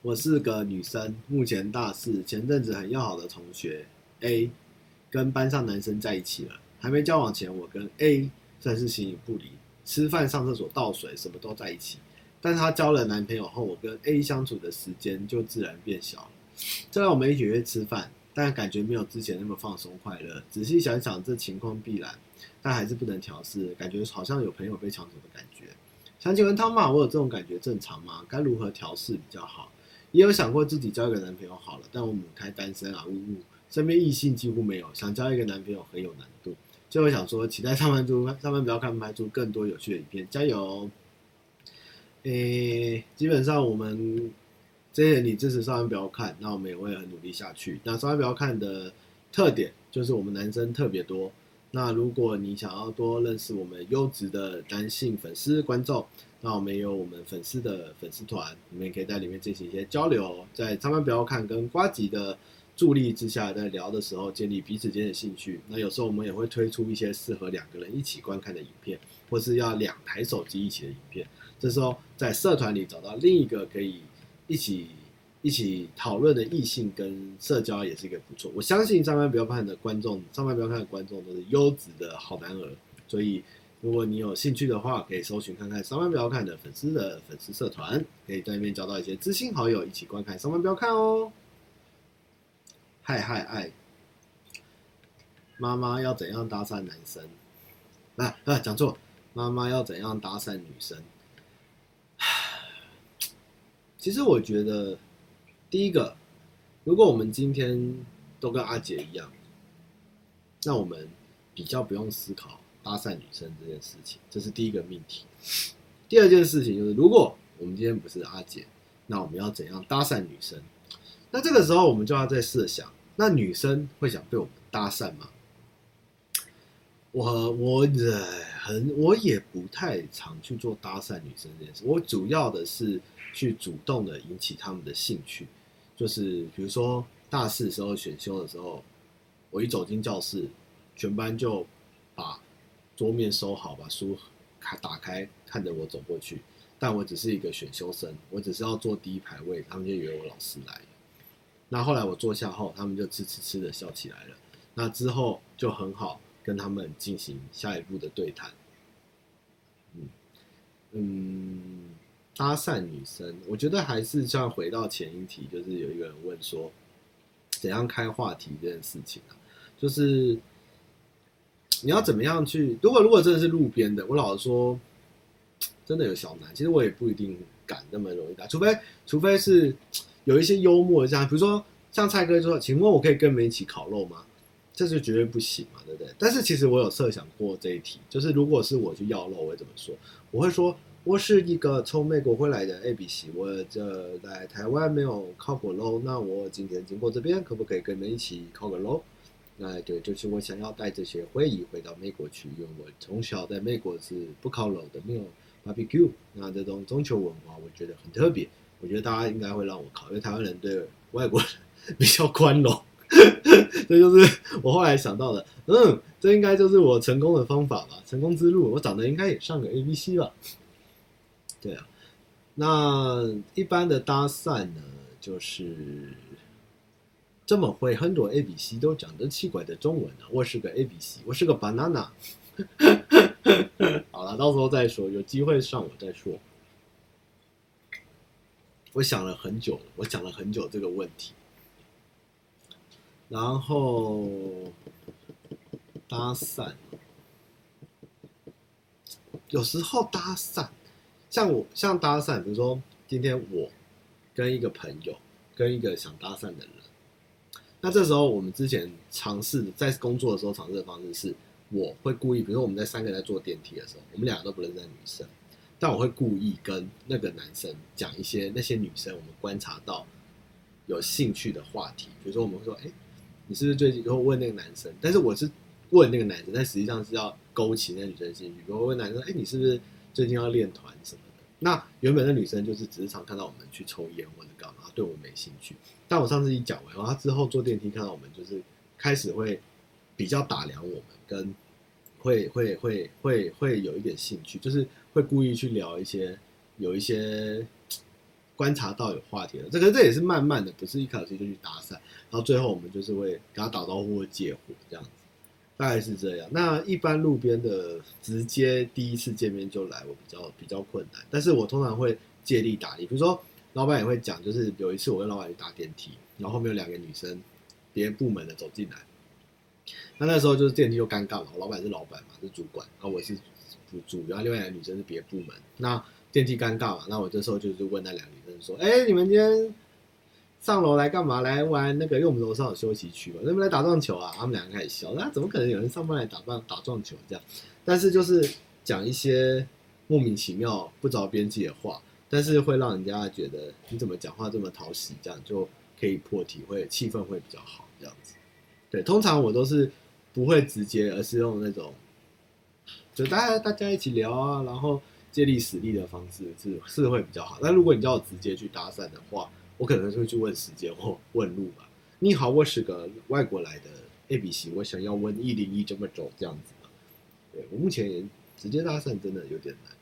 我是个女生，目前大四。前阵子很要好的同学 A 跟班上男生在一起了。还没交往前，我跟 A 算是形影不离，吃饭、上厕所、倒水，什么都在一起。但他交了男朋友后，我跟 A 相处的时间就自然变小了。虽然我们一起约吃饭，但感觉没有之前那么放松快乐。仔细想想，这情况必然，但还是不能调试，感觉好像有朋友被抢走的感觉。想请问汤马，我有这种感觉正常吗？该如何调试比较好？也有想过自己交一个男朋友好了，但我母胎单身啊，呜呜，身边异性几乎没有，想交一个男朋友很有难度。最后想说，期待上班族上班不要看拍出更多有趣的影片，加油！诶、基本上我们这些你支持上班不要看，那我们也会很努力下去。那上班不要看的特点就是我们男生特别多。那如果你想要多认识我们优质的男性粉丝观众，那我们也有我们粉丝的粉丝团，你们也可以在里面进行一些交流。在上班不要看跟瓜吉的助力之下，在聊的时候建立彼此间的兴趣。那有时候我们也会推出一些适合两个人一起观看的影片，或是要两台手机一起的影片。这时候在社团里找到另一个可以一起。一起讨论的异性跟社交也是一个不错。我相信上班不要看的观众，上班不要看的观众都是优质的好男儿。所以，如果你有兴趣的话，可以搜寻看看上班不要看的粉丝的粉丝社团，可以在那边交到一些知心好友，一起观看上班不要看哦。嗨嗨爱，妈妈要怎样搭讪男生？啊啊，讲错，妈妈要怎样搭讪女生？其实我觉得。第一个，如果我们今天都跟阿杰一样，那我们比较不用思考搭讪女生这件事情，这是第一个命题。第二件事情就是，如果我们今天不是阿杰，那我们要怎样搭讪女生？那这个时候我们就要在设想，那女生会想被我们搭讪吗？我我很我也不太常去做搭讪女生这件事，我主要的是去主动的引起他们的兴趣，就是比如说大四时候选修的时候，我一走进教室，全班就把桌面收好，把书开打开，看着我走过去，但我只是一个选修生，我只是要坐第一排位，他们就以为我老师来了。那后来我坐下后，他们就吃吃吃的笑起来了。那之后就很好。跟他们进行下一步的对谈，嗯嗯，搭讪女生，我觉得还是像回到前一题，就是有一个人问说，怎样开话题这件事情啊，就是你要怎么样去？如果如果真的是路边的，我老实说，真的有小难，其实我也不一定敢那么容易搭，除非除非是有一些幽默这样，比如说像蔡哥说，请问我可以跟你们一起烤肉吗？这就绝对不行嘛，对不对？但是其实我有设想过这一题，就是如果是我去要肉，我会怎么说？我会说，我是一个从美国回来的 ABC，我这在台湾没有烤过肉，那我今天经过这边，可不可以跟你们一起烤个肉？那对，就是我想要带这些回忆回到美国去，因为我从小在美国是不烤肉的，没有 barbecue。那这种中秋文化，我觉得很特别，我觉得大家应该会让我烤，因为台湾人对外国人 比较宽容。这就是我后来想到的，嗯，这应该就是我成功的方法吧，成功之路。我长得应该也像个 A B C 吧？对啊，那一般的搭讪呢，就是这么会很多 A B C 都讲的奇怪的中文呢。我是个 A B C，我是个 banana。好了，到时候再说，有机会上我再说。我想了很久，我想了很久这个问题。然后搭讪，有时候搭讪，像我像搭讪，比如说今天我跟一个朋友，跟一个想搭讪的人，那这时候我们之前尝试在工作的时候尝试的方式是，我会故意，比如说我们在三个在坐电梯的时候，我们两个都不认识女生，但我会故意跟那个男生讲一些那些女生我们观察到有兴趣的话题，比如说我们会说，哎。你是不是最近会问那个男生？但是我是问那个男生，但实际上是要勾起那女生的兴趣。比如我问男生：“哎，你是不是最近要练团什么的？”那原本的女生就是只是常看到我们去抽烟或者干嘛，对我没兴趣。但我上次一讲完，然后她之后坐电梯看到我们，就是开始会比较打量我们，跟会会会会会有一点兴趣，就是会故意去聊一些有一些。观察到有话题了，这个这也是慢慢的，不是一开始就去搭讪，然后最后我们就是会跟他打招呼或借火这样子，大概是这样。那一般路边的直接第一次见面就来，我比较比较困难，但是我通常会借力打力，比如说老板也会讲，就是有一次我跟老板去搭电梯，然后后面有两个女生，别部门的走进来，那那时候就是电梯就尴尬了，老板是老板嘛，是主管，然后我是主主，然后另外两个女生是别部门，那。电梯尴尬嘛，那我这时候就是问那两个女生说：“哎、你们今天上楼来干嘛？来玩那个？因为我们楼上有休息区嘛，能不能来打撞球啊？”他们两个开始笑，那、怎么可能有人上班来打棒打撞球这样？但是就是讲一些莫名其妙、不着边际的话，但是会让人家觉得你怎么讲话这么讨喜，这样就可以破题，会气氛会比较好这样子。对，通常我都是不会直接，而是用那种就大家大家一起聊啊，然后。借力使力的方式是是会比较好，但如果你叫我直接去搭讪的话，我可能会去问时间或问路吧。你好，我是个外国来的 ABC，我想要问一零一怎么走这样子嘛。对，我目前直接搭讪真的有点难，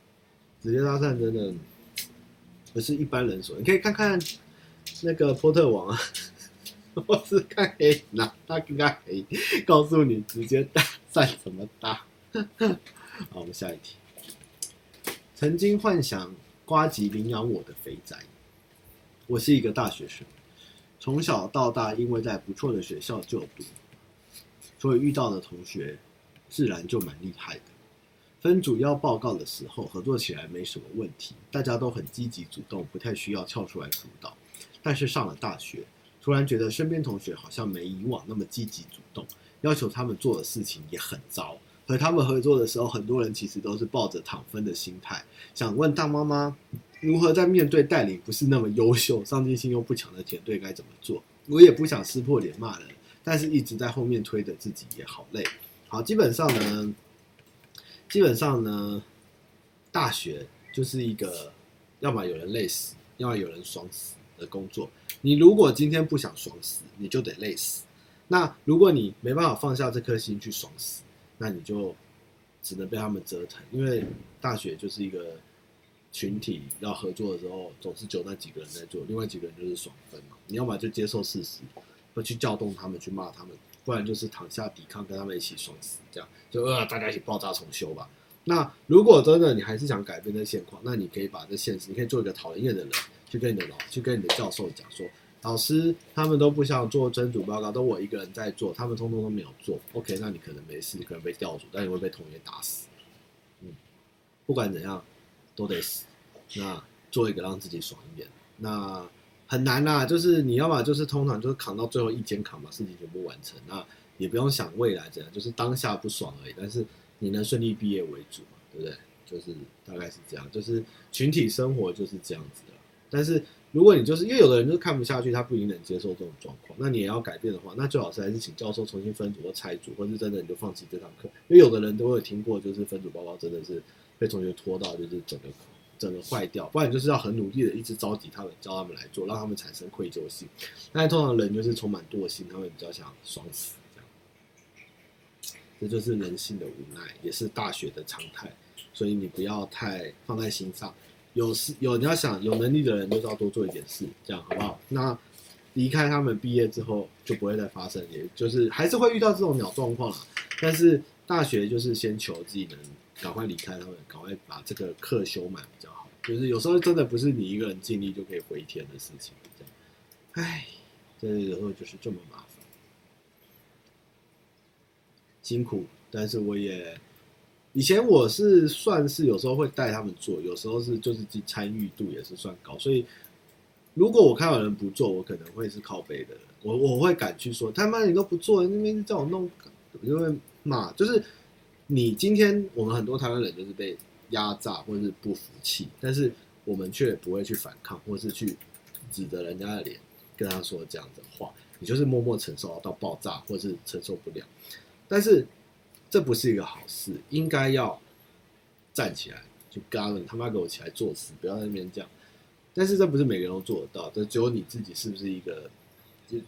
直接搭讪真的不是一般人所。你可以看看那个波特王啊，我是看黑哪，他应该可以，告诉你直接搭讪怎么搭。好，我们下一题。曾经幻想瓜吉领养我的肥宅。我是一个大学生，从小到大因为在不错的学校就读，所以遇到的同学自然就蛮厉害的。分组要报告的时候，合作起来没什么问题，大家都很积极主动，不太需要跳出来辅导。但是上了大学，突然觉得身边同学好像没以往那么积极主动，要求他们做的事情也很糟。和他们合作的时候，很多人其实都是抱着躺分的心态，想问大妈妈如何在面对带领不是那么优秀、上进心又不强的团队该怎么做？我也不想撕破脸骂人，但是一直在后面推的自己也好累。好，基本上呢，基本上呢，大学就是一个要么有人累死，要么有人爽死的工作。你如果今天不想爽死，你就得累死。那如果你没办法放下这颗心去爽死，那你就只能被他们折腾，因为大学就是一个。群体要合作的时候，总是就那几个人在做，另外几个人就是爽分嘛。你要么就接受事实，不去叫动他们，去骂他们，不然就是躺下抵抗，跟他们一起爽死，这样就呃大家一起爆炸重修吧。那如果真的你还是想改变这现况，那你可以把这现实，你可以做一个讨人厌的人，去跟你的老，去跟你的教授讲说，老师他们都不想做分组报告，都我一个人在做，他们通通都没有做。OK，那你可能没事，你可能被调组，但你会被同学打死。嗯，不管怎样。都得死，那做一个让自己爽一点，那很难呐、啊。就是你要么就是通常就是扛到最后一肩扛，把事情全部完成，那也不用想未来怎样，就是当下不爽而已。但是你能顺利毕业为主嘛，对不对？就是大概是这样，就是群体生活就是这样子的。但是如果你就是因为有的人就是看不下去，他不一定能接受这种状况，那你也要改变的话，那最好是还是请教授重新分组或拆组，或是真的你就放弃这堂课。因为有的人都会有听过，就是分组报告真的是。被同学拖到就是整个整个坏掉，不然就是要很努力的一直召集他们，教他们来做，让他们产生愧疚性。但是通常人就是充满惰性，他们比较想爽死这样。这就是人性的无奈，也是大学的常态。所以你不要太放在心上。有事有你要想有能力的人，就是要多做一点事，这样好不好？那离开他们毕业之后就不会再发生，也就是还是会遇到这种鸟状况啦。但是大学就是先求自己能。赶快离开他们，赶快把这个课修满比较好。就是有时候真的不是你一个人尽力就可以回天的事情，这样。唉，这有时候就是这么麻烦，辛苦。但是我也以前我是算是有时候会带他们做，有时候是就是参与度也是算高。所以如果我看到人不做，我可能会是靠背的人。我我会敢去说，他妈你都不做，那边叫我弄，我就会骂，就是。你今天我们很多台湾人就是被压榨或者是不服气，但是我们却不会去反抗，或是去指着人家的脸跟他说这样的话，你就是默默承受到爆炸，或是承受不了。但是这不是一个好事，应该要站起来，就干了，他妈给我起来做事，不要在那边讲。但是这不是每个人都做得到，这只有你自己是不是一个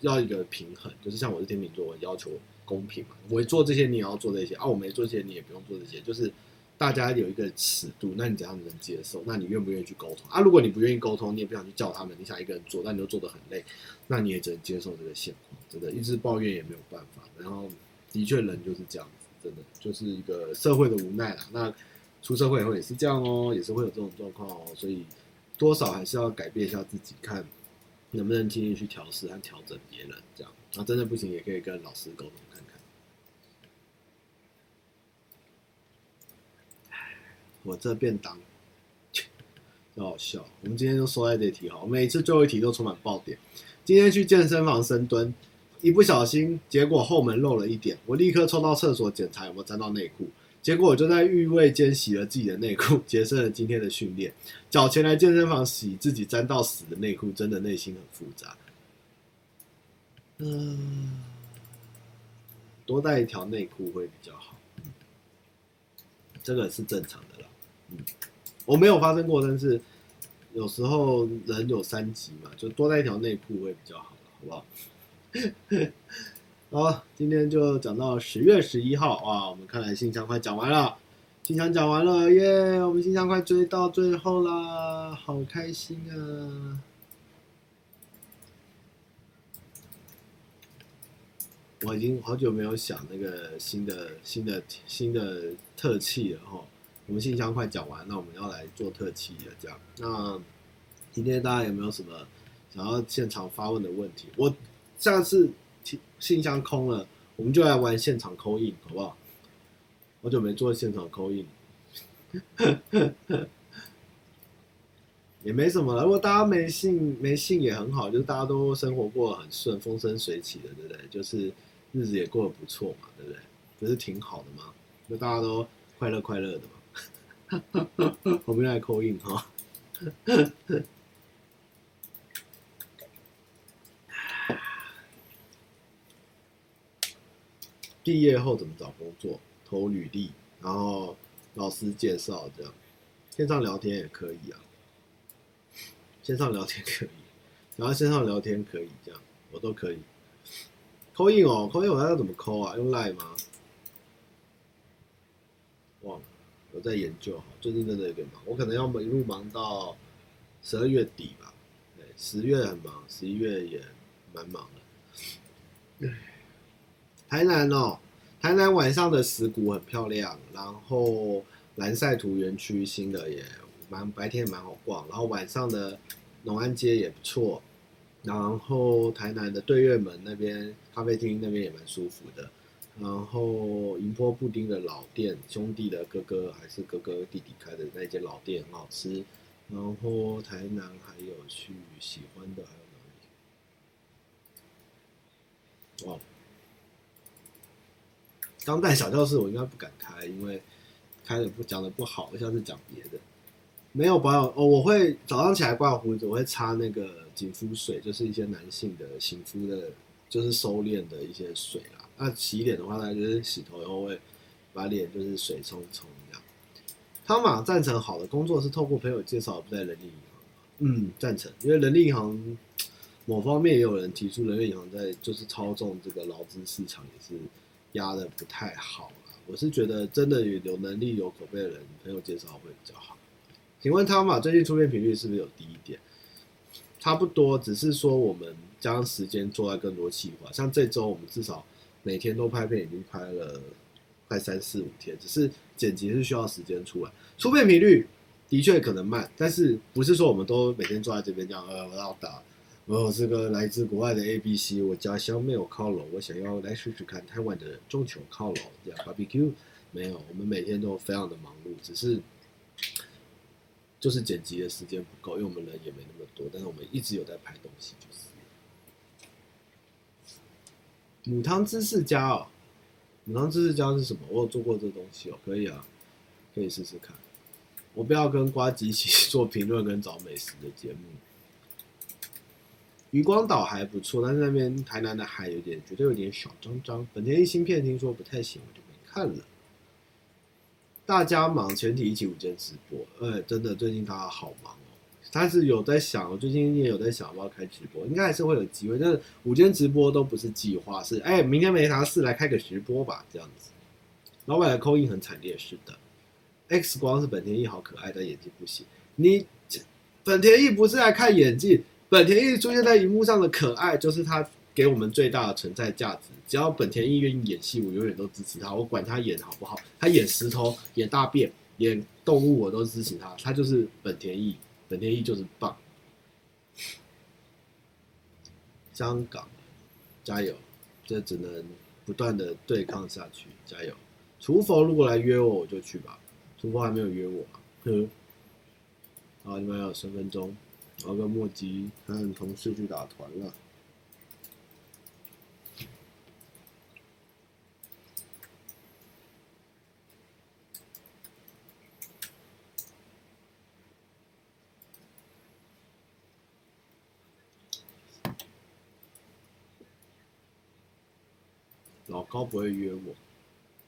要一个平衡？就是像我是天秤座，我要求。公平嘛，我做这些，你也要做这些啊。我没做这些，你也不用做这些，就是大家有一个尺度。那你怎样能接受？那你愿不愿意去沟通啊？如果你不愿意沟通，你也不想去叫他们，你想一个人做，但你又做得很累，那你也只能接受这个现况。真的，一直抱怨也没有办法。然后，的确人就是这样，真的就是一个社会的无奈啦。那出社会以后也是这样哦，也是会有这种状况哦。所以，多少还是要改变一下自己，看能不能尽力去调试和调整别人，这样。那真的不行，也可以跟老师沟通看看。我这便当，真好笑。我们今天就说在这题哈，每次最后一题都充满爆点。今天去健身房深蹲，一不小心，结果后门漏了一点，我立刻冲到厕所检查有没有沾到内裤，结果我就在浴位间洗了自己的内裤，结束了今天的训练。脚前来健身房洗自己沾到屎的内裤，真的内心很复杂。嗯，多带一条内裤会比较好，这个是正常的啦。嗯，我没有发生过，但是有时候人有三急嘛，就多带一条内裤会比较好，好不好？好，今天就讲到十月十一号哇，我们看来信箱快讲完了，信箱讲完了耶，我们信箱快追到最后啦，好开心啊！我已经好久没有想那个新的新的新的特气了哈。我们信箱快讲完，那我们要来做特气了，这样。那今天大家有没有什么想要现场发问的问题？我下次信箱空了，我们就来玩现场扣印好不好？好久没做现场扣印 也没什么了。如果大家没信没信也很好，就是大家都生活过得很顺，风生水起的，对不对？就是日子也过得不错嘛，对不对？不是挺好的吗？就大家都快乐快乐的嘛。我们来扣印哈，毕业后怎么找工作？投履历，然后老师介绍这样，线上聊天也可以啊。线上聊天可以，然后线上聊天可以这样，我都可以。扣印哦扣印我要怎么扣啊？用 Line 吗？忘了，我在研究。最近真的有点忙，我可能要一路忙到十二月底吧。对，十月很忙，十一月也蛮忙的。台南哦，台南晚上的石鼓很漂亮，然后蓝晒图园区新的也蛮白天也蛮好逛，然后晚上的农安街也不错，然后台南的对月门那边咖啡厅那边也蛮舒服的。然后银波布丁的老店，兄弟的哥哥还是哥哥弟弟开的那间老店很好吃。然后台南还有去喜欢的还有哪里？哇，当代小教室我应该不敢开，因为开的不讲的不好，像是讲别的。没有保养哦，我会早上起来刮胡子，我会擦那个紧肤水，就是一些男性的醒肤的，就是收敛的一些水啦。那洗脸的话，大概就是洗头以后会把脸就是水冲一冲这样。汤马赞成好的工作是透过朋友介绍，不在人力银行。嗯，赞成，因为人力银行某方面也有人提出，人力银行在就是操纵这个劳资市场也是压的不太好啦。我是觉得真的有能力有口碑的人，朋友介绍会比较好。请问汤马最近出片频率是不是有低一点？差不多，只是说我们将时间做在更多计划，像这周我们至少。每天都拍片，已经拍了快三四五天，只是剪辑是需要时间出来。出片频率的确可能慢，但是不是说我们都每天坐在这边这样，呃，要打，我这个来自国外的 A B C，我家乡没有靠拢，我想要来试试看台湾的中秋靠拢，这样 barbecue 没有，我们每天都非常的忙碌，只是就是剪辑的时间不够，因为我们人也没那么多，但是我们一直有在拍东西，就是。母汤芝士家哦，母汤芝士家是什么？我有做过这东西哦，可以啊，可以试试看。我不要跟瓜吉一起 做评论跟找美食的节目。渔光岛还不错，但是那边台南的海有点，觉得有点小脏脏。本田一芯片听说不太行，我就没看了。大家忙，全体一起午间直播，哎，真的最近大家好忙哦。他是有在想，我最近也有在想要不要开直播，应该还是会有机会。但是午间直播都不是计划，是哎、明天没啥事来开个直播吧，这样子。老板的口音很惨烈，是的。X 光是本田一好可爱，但演技不行。你本田一不是来看演技，本田翼出现在荧幕上的可爱，就是他给我们最大的存在价值。只要本田翼愿意演戏，我永远都支持他，我管他演的好不好。他演石头、演大便、演动物，我都支持他。他就是本田翼。本田翼就是棒，香港加油，这只能不断的对抗下去，加油！厨佛如果来约我，我就去吧。厨佛还没有约我啊，呵。好，你们还有十分钟，然后跟墨吉和同事去打团了。老高不会约我。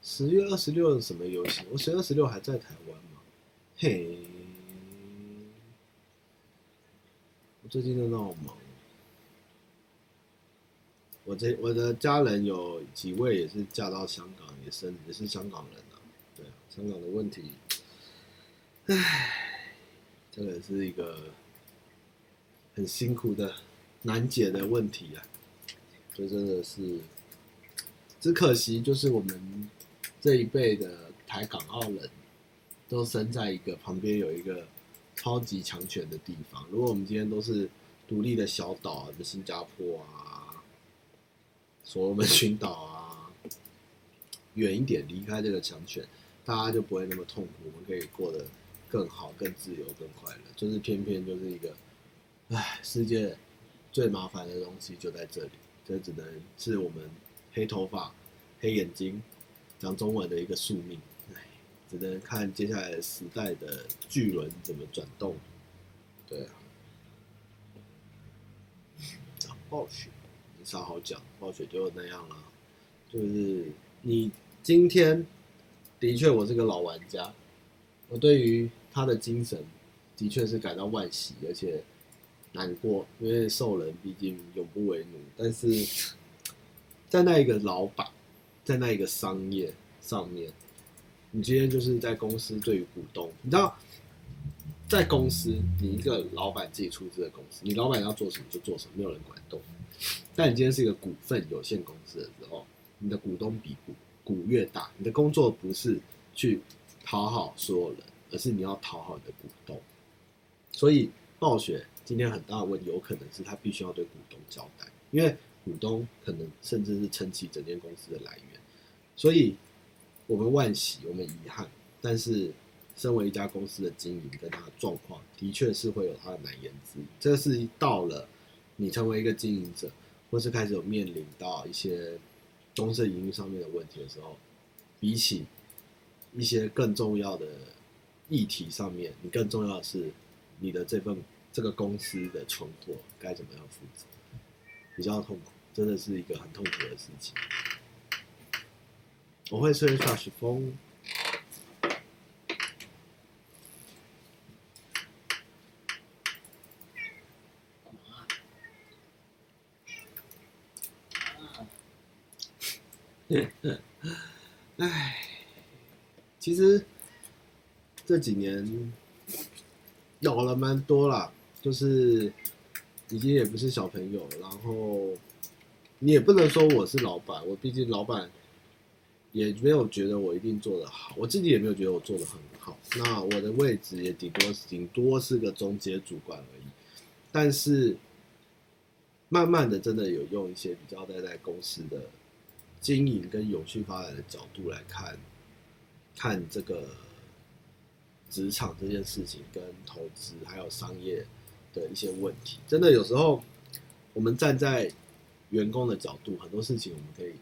十月二十六是什么游戏？我十月二十六还在台湾吗？嘿，最近真的好忙。我这我的家人有几位也是嫁到香港，也是也是香港人啊。对，香港的问题，唉，这个是一个很辛苦的难解的问题啊。就真的是。只可惜，就是我们这一辈的台港澳人，都生在一个旁边有一个超级强权的地方。如果我们今天都是独立的小岛，什么新加坡啊、所罗门群岛啊，远一点离开这个强权，大家就不会那么痛苦，我们可以过得更好、更自由、更快乐。就是偏偏就是一个，唉，世界最麻烦的东西就在这里，这只能是我们。黑头发、黑眼睛，讲中文的一个宿命，只能看接下来时代的巨轮怎么转动。对啊。暴雪没啥好讲，暴雪就那样了。就是你今天的确，我是个老玩家，我对于他的精神的确是感到惋惜，而且难过，因为兽人毕竟永不为奴。但是在那一个老板，在那一个商业上面，你今天就是在公司对于股东，你知道，在公司你一个老板自己出资的公司，你老板要做什么就做什么，没有人管动。但你今天是一个股份有限公司的时候，你的股东比股股越大，你的工作不是去讨好所有人，而是你要讨好你的股东。所以暴雪今天很大的问题，有可能是他必须要对股东交代，因为股东可能甚至是撑起整间公司的来源。所以我们万喜，我们遗憾，但是身为一家公司的经营跟它的状况，的确是会有它的难言之隐。这是到了。你成为一个经营者，或是开始有面临到一些公司营运上面的问题的时候，比起一些更重要的议题上面，你更重要的是你的这份这个公司的存活该怎么样负责，比较痛苦，真的是一个很痛苦的事情。我会吹下雪风。唉，其实这几年老了蛮多啦，就是已经也不是小朋友，然后你也不能说我是老板，我毕竟老板也没有觉得我一定做得好，我自己也没有觉得我做得很好。那我的位置也顶多顶多是个中阶主管而已，但是慢慢的真的有用一些比较待在公司的。经营跟永续发展的角度来看，看这个职场这件事情，跟投资还有商业的一些问题，真的有时候我们站在员工的角度，很多事情我们可以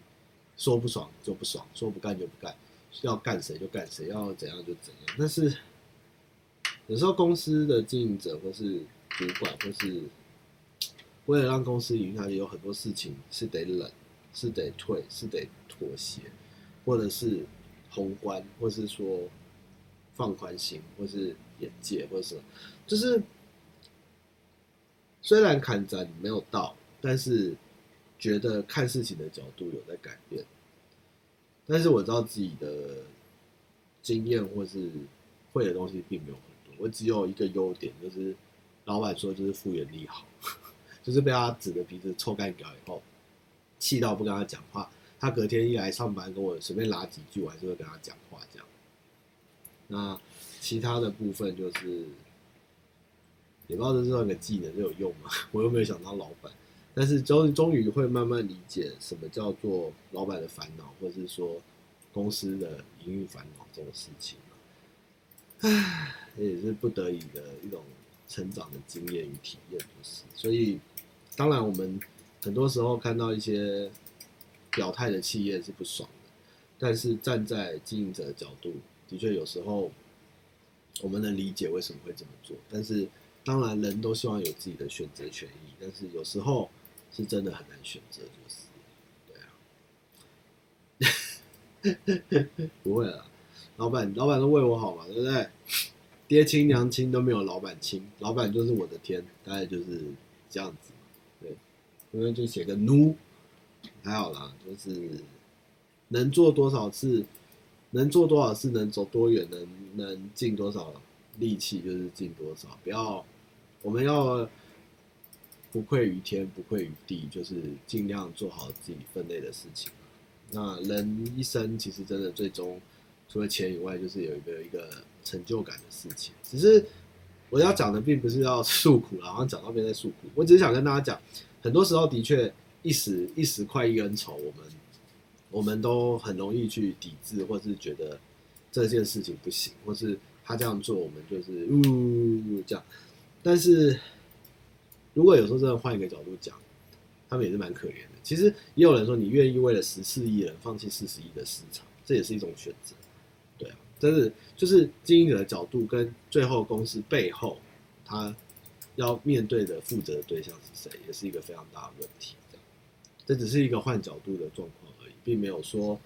说不爽就不爽，说不干就不干，要干谁就干谁，要怎样就怎样。但是有时候公司的经营者或是主管，或是为了让公司赢下去，有很多事情是得忍。是得退，是得妥协，或者是宏观，或是说放宽心，或是眼界，或者是就是虽然坎展没有到，但是觉得看事情的角度有在改变。但是我知道自己的经验或是会的东西并没有很多，我只有一个优点，就是老板说就是复原力好，就是被他指着鼻子臭干掉以后。气到不跟他讲话，他隔天一来上班跟我随便拉几句，我还是会跟他讲话这样。那其他的部分就是，也不知道这算个技能这有用吗？我又没有想当老板，但是终终于会慢慢理解什么叫做老板的烦恼，或者是说公司的营运烦恼这种事情。唉，也是不得已的一种成长的经验与体验，就是。所以，当然我们。很多时候看到一些表态的企业是不爽的，但是站在经营者的角度，的确有时候我们能理解为什么会这么做。但是当然人都希望有自己的选择权益，但是有时候是真的很难选择，就是对啊，不会啦，老板老板都为我好嘛，对不对？爹亲娘亲都没有老板亲，老板就是我的天，大概就是这样子。对因为就写个奴，还好啦，就是能做多少次，能做多少次，能走多远，能能尽多少力气，就是尽多少。不要，我们要不愧于天，不愧于地，就是尽量做好自己分内的事情。那人一生其实真的最终除了钱以外，就是有一个一个成就感的事情。只是我要讲的并不是要诉苦了，好像讲到别人在诉苦，我只是想跟大家讲。很多时候的确一时一时快意恩仇，我们我们都很容易去抵制，或是觉得这件事情不行，或是他这样做，我们就是呜、这样。但是如果有时候真的换一个角度讲，他们也是蛮可怜的。其实也有人说，你愿意为了十四亿人放弃四十亿的市场，这也是一种选择。对啊，但是就是经营者的角度跟最后公司背后他要面对的负责的对象是谁，也是一个非常大的问题。这样，这只是一个换角度的状况而已，并没有说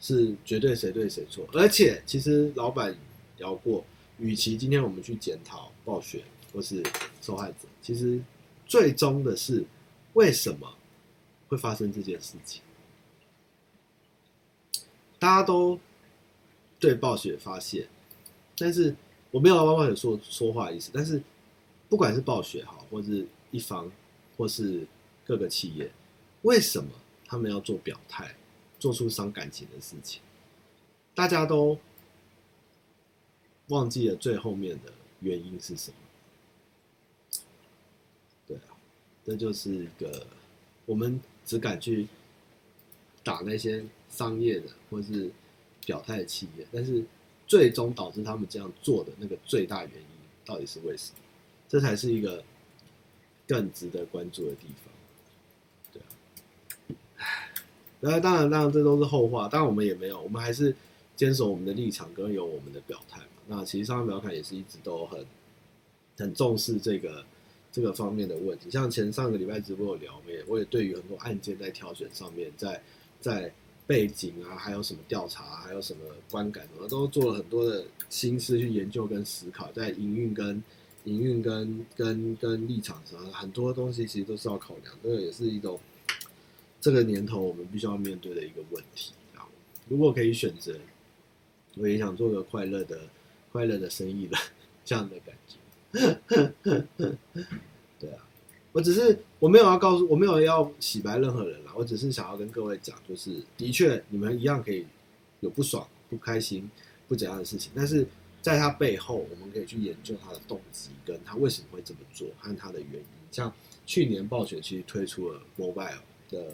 是绝对谁对谁错。而且，其实老板聊过，与其今天我们去检讨暴雪或是受害者，其实最终的是为什么会发生这件事情？大家都对暴雪发现，但是我没有帮暴雪说说话的意思，但是。不管是暴雪好，或是一方，或是各个企业，为什么他们要做表态，做出伤感情的事情？大家都忘记了最后面的原因是什么？对啊，这就是一个我们只敢去打那些商业的或是表态的企业，但是最终导致他们这样做的那个最大原因到底是为什么？这才是一个更值得关注的地方，对啊，那当然，当然这都是后话。当然，我们也没有，我们还是坚守我们的立场，跟有我们的表态嘛。那其实上面表态也是一直都很很重视这个这个方面的问题。像前上个礼拜直播有聊，我也我也对于很多案件在挑选上面，在在背景啊，还有什么调查，还有什么观感，我都做了很多的心思去研究跟思考，在营运跟。营运跟跟跟立场上，很多东西其实都是要考量，这个也是一种这个年头我们必须要面对的一个问题。如果可以选择，我也想做个快乐的、快乐的生意的 这样的感觉。对啊，我只是我没有要告诉，我没有要洗白任何人啦，我只是想要跟各位讲，就是的确你们一样可以有不爽、不开心、不怎样的事情，但是。在他背后，我们可以去研究他的动机，跟他为什么会这么做，和他的原因。像去年暴雪其实推出了 mobile 的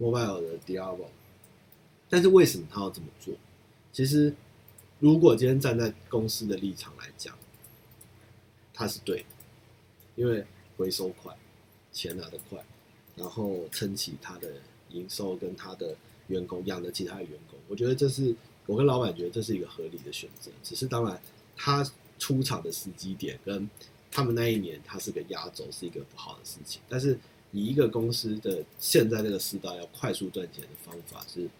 mobile 的 Diablo，但是为什么他要这么做？其实，如果今天站在公司的立场来讲，他是对的，因为回收快，钱拿得快，然后撑起他的营收跟他的员工，养得起他的员工。我觉得这是。我跟老板觉得这是一个合理的选择，只是当然他出场的时机点跟他们那一年他是个压轴，是一个不好的事情。但是以一个公司的现在这个时代要快速赚钱的方法是，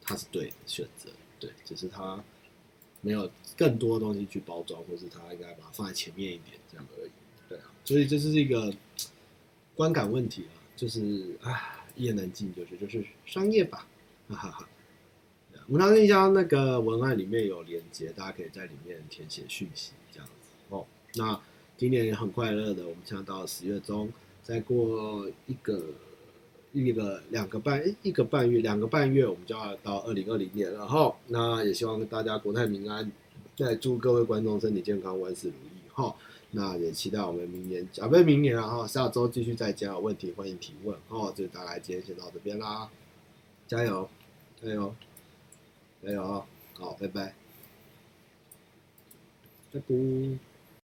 他是对的选择，对，只是他没有更多的东西去包装，或是他应该把它放在前面一点这样而已，对啊。所以这是一个观感问题啊，就是啊，一言难尽，就是就是商业吧，哈哈哈。我们信箱那个文案里面有连接，大家可以在里面填写讯息，这样子哦。那今年也很快乐的，我们现在到十月中，再过一个一个两个半一个半月两个半月，我们就要到二零二零年了哈。那也希望大家国泰民安，再祝各位观众身体健康，万事如意哈。那也期待我们明年啊，不是明年啊哈，下周继续再讲问题，欢迎提问哦。就大概今天先到这边啦，加油，加油！加油！好，拜拜，拜拜。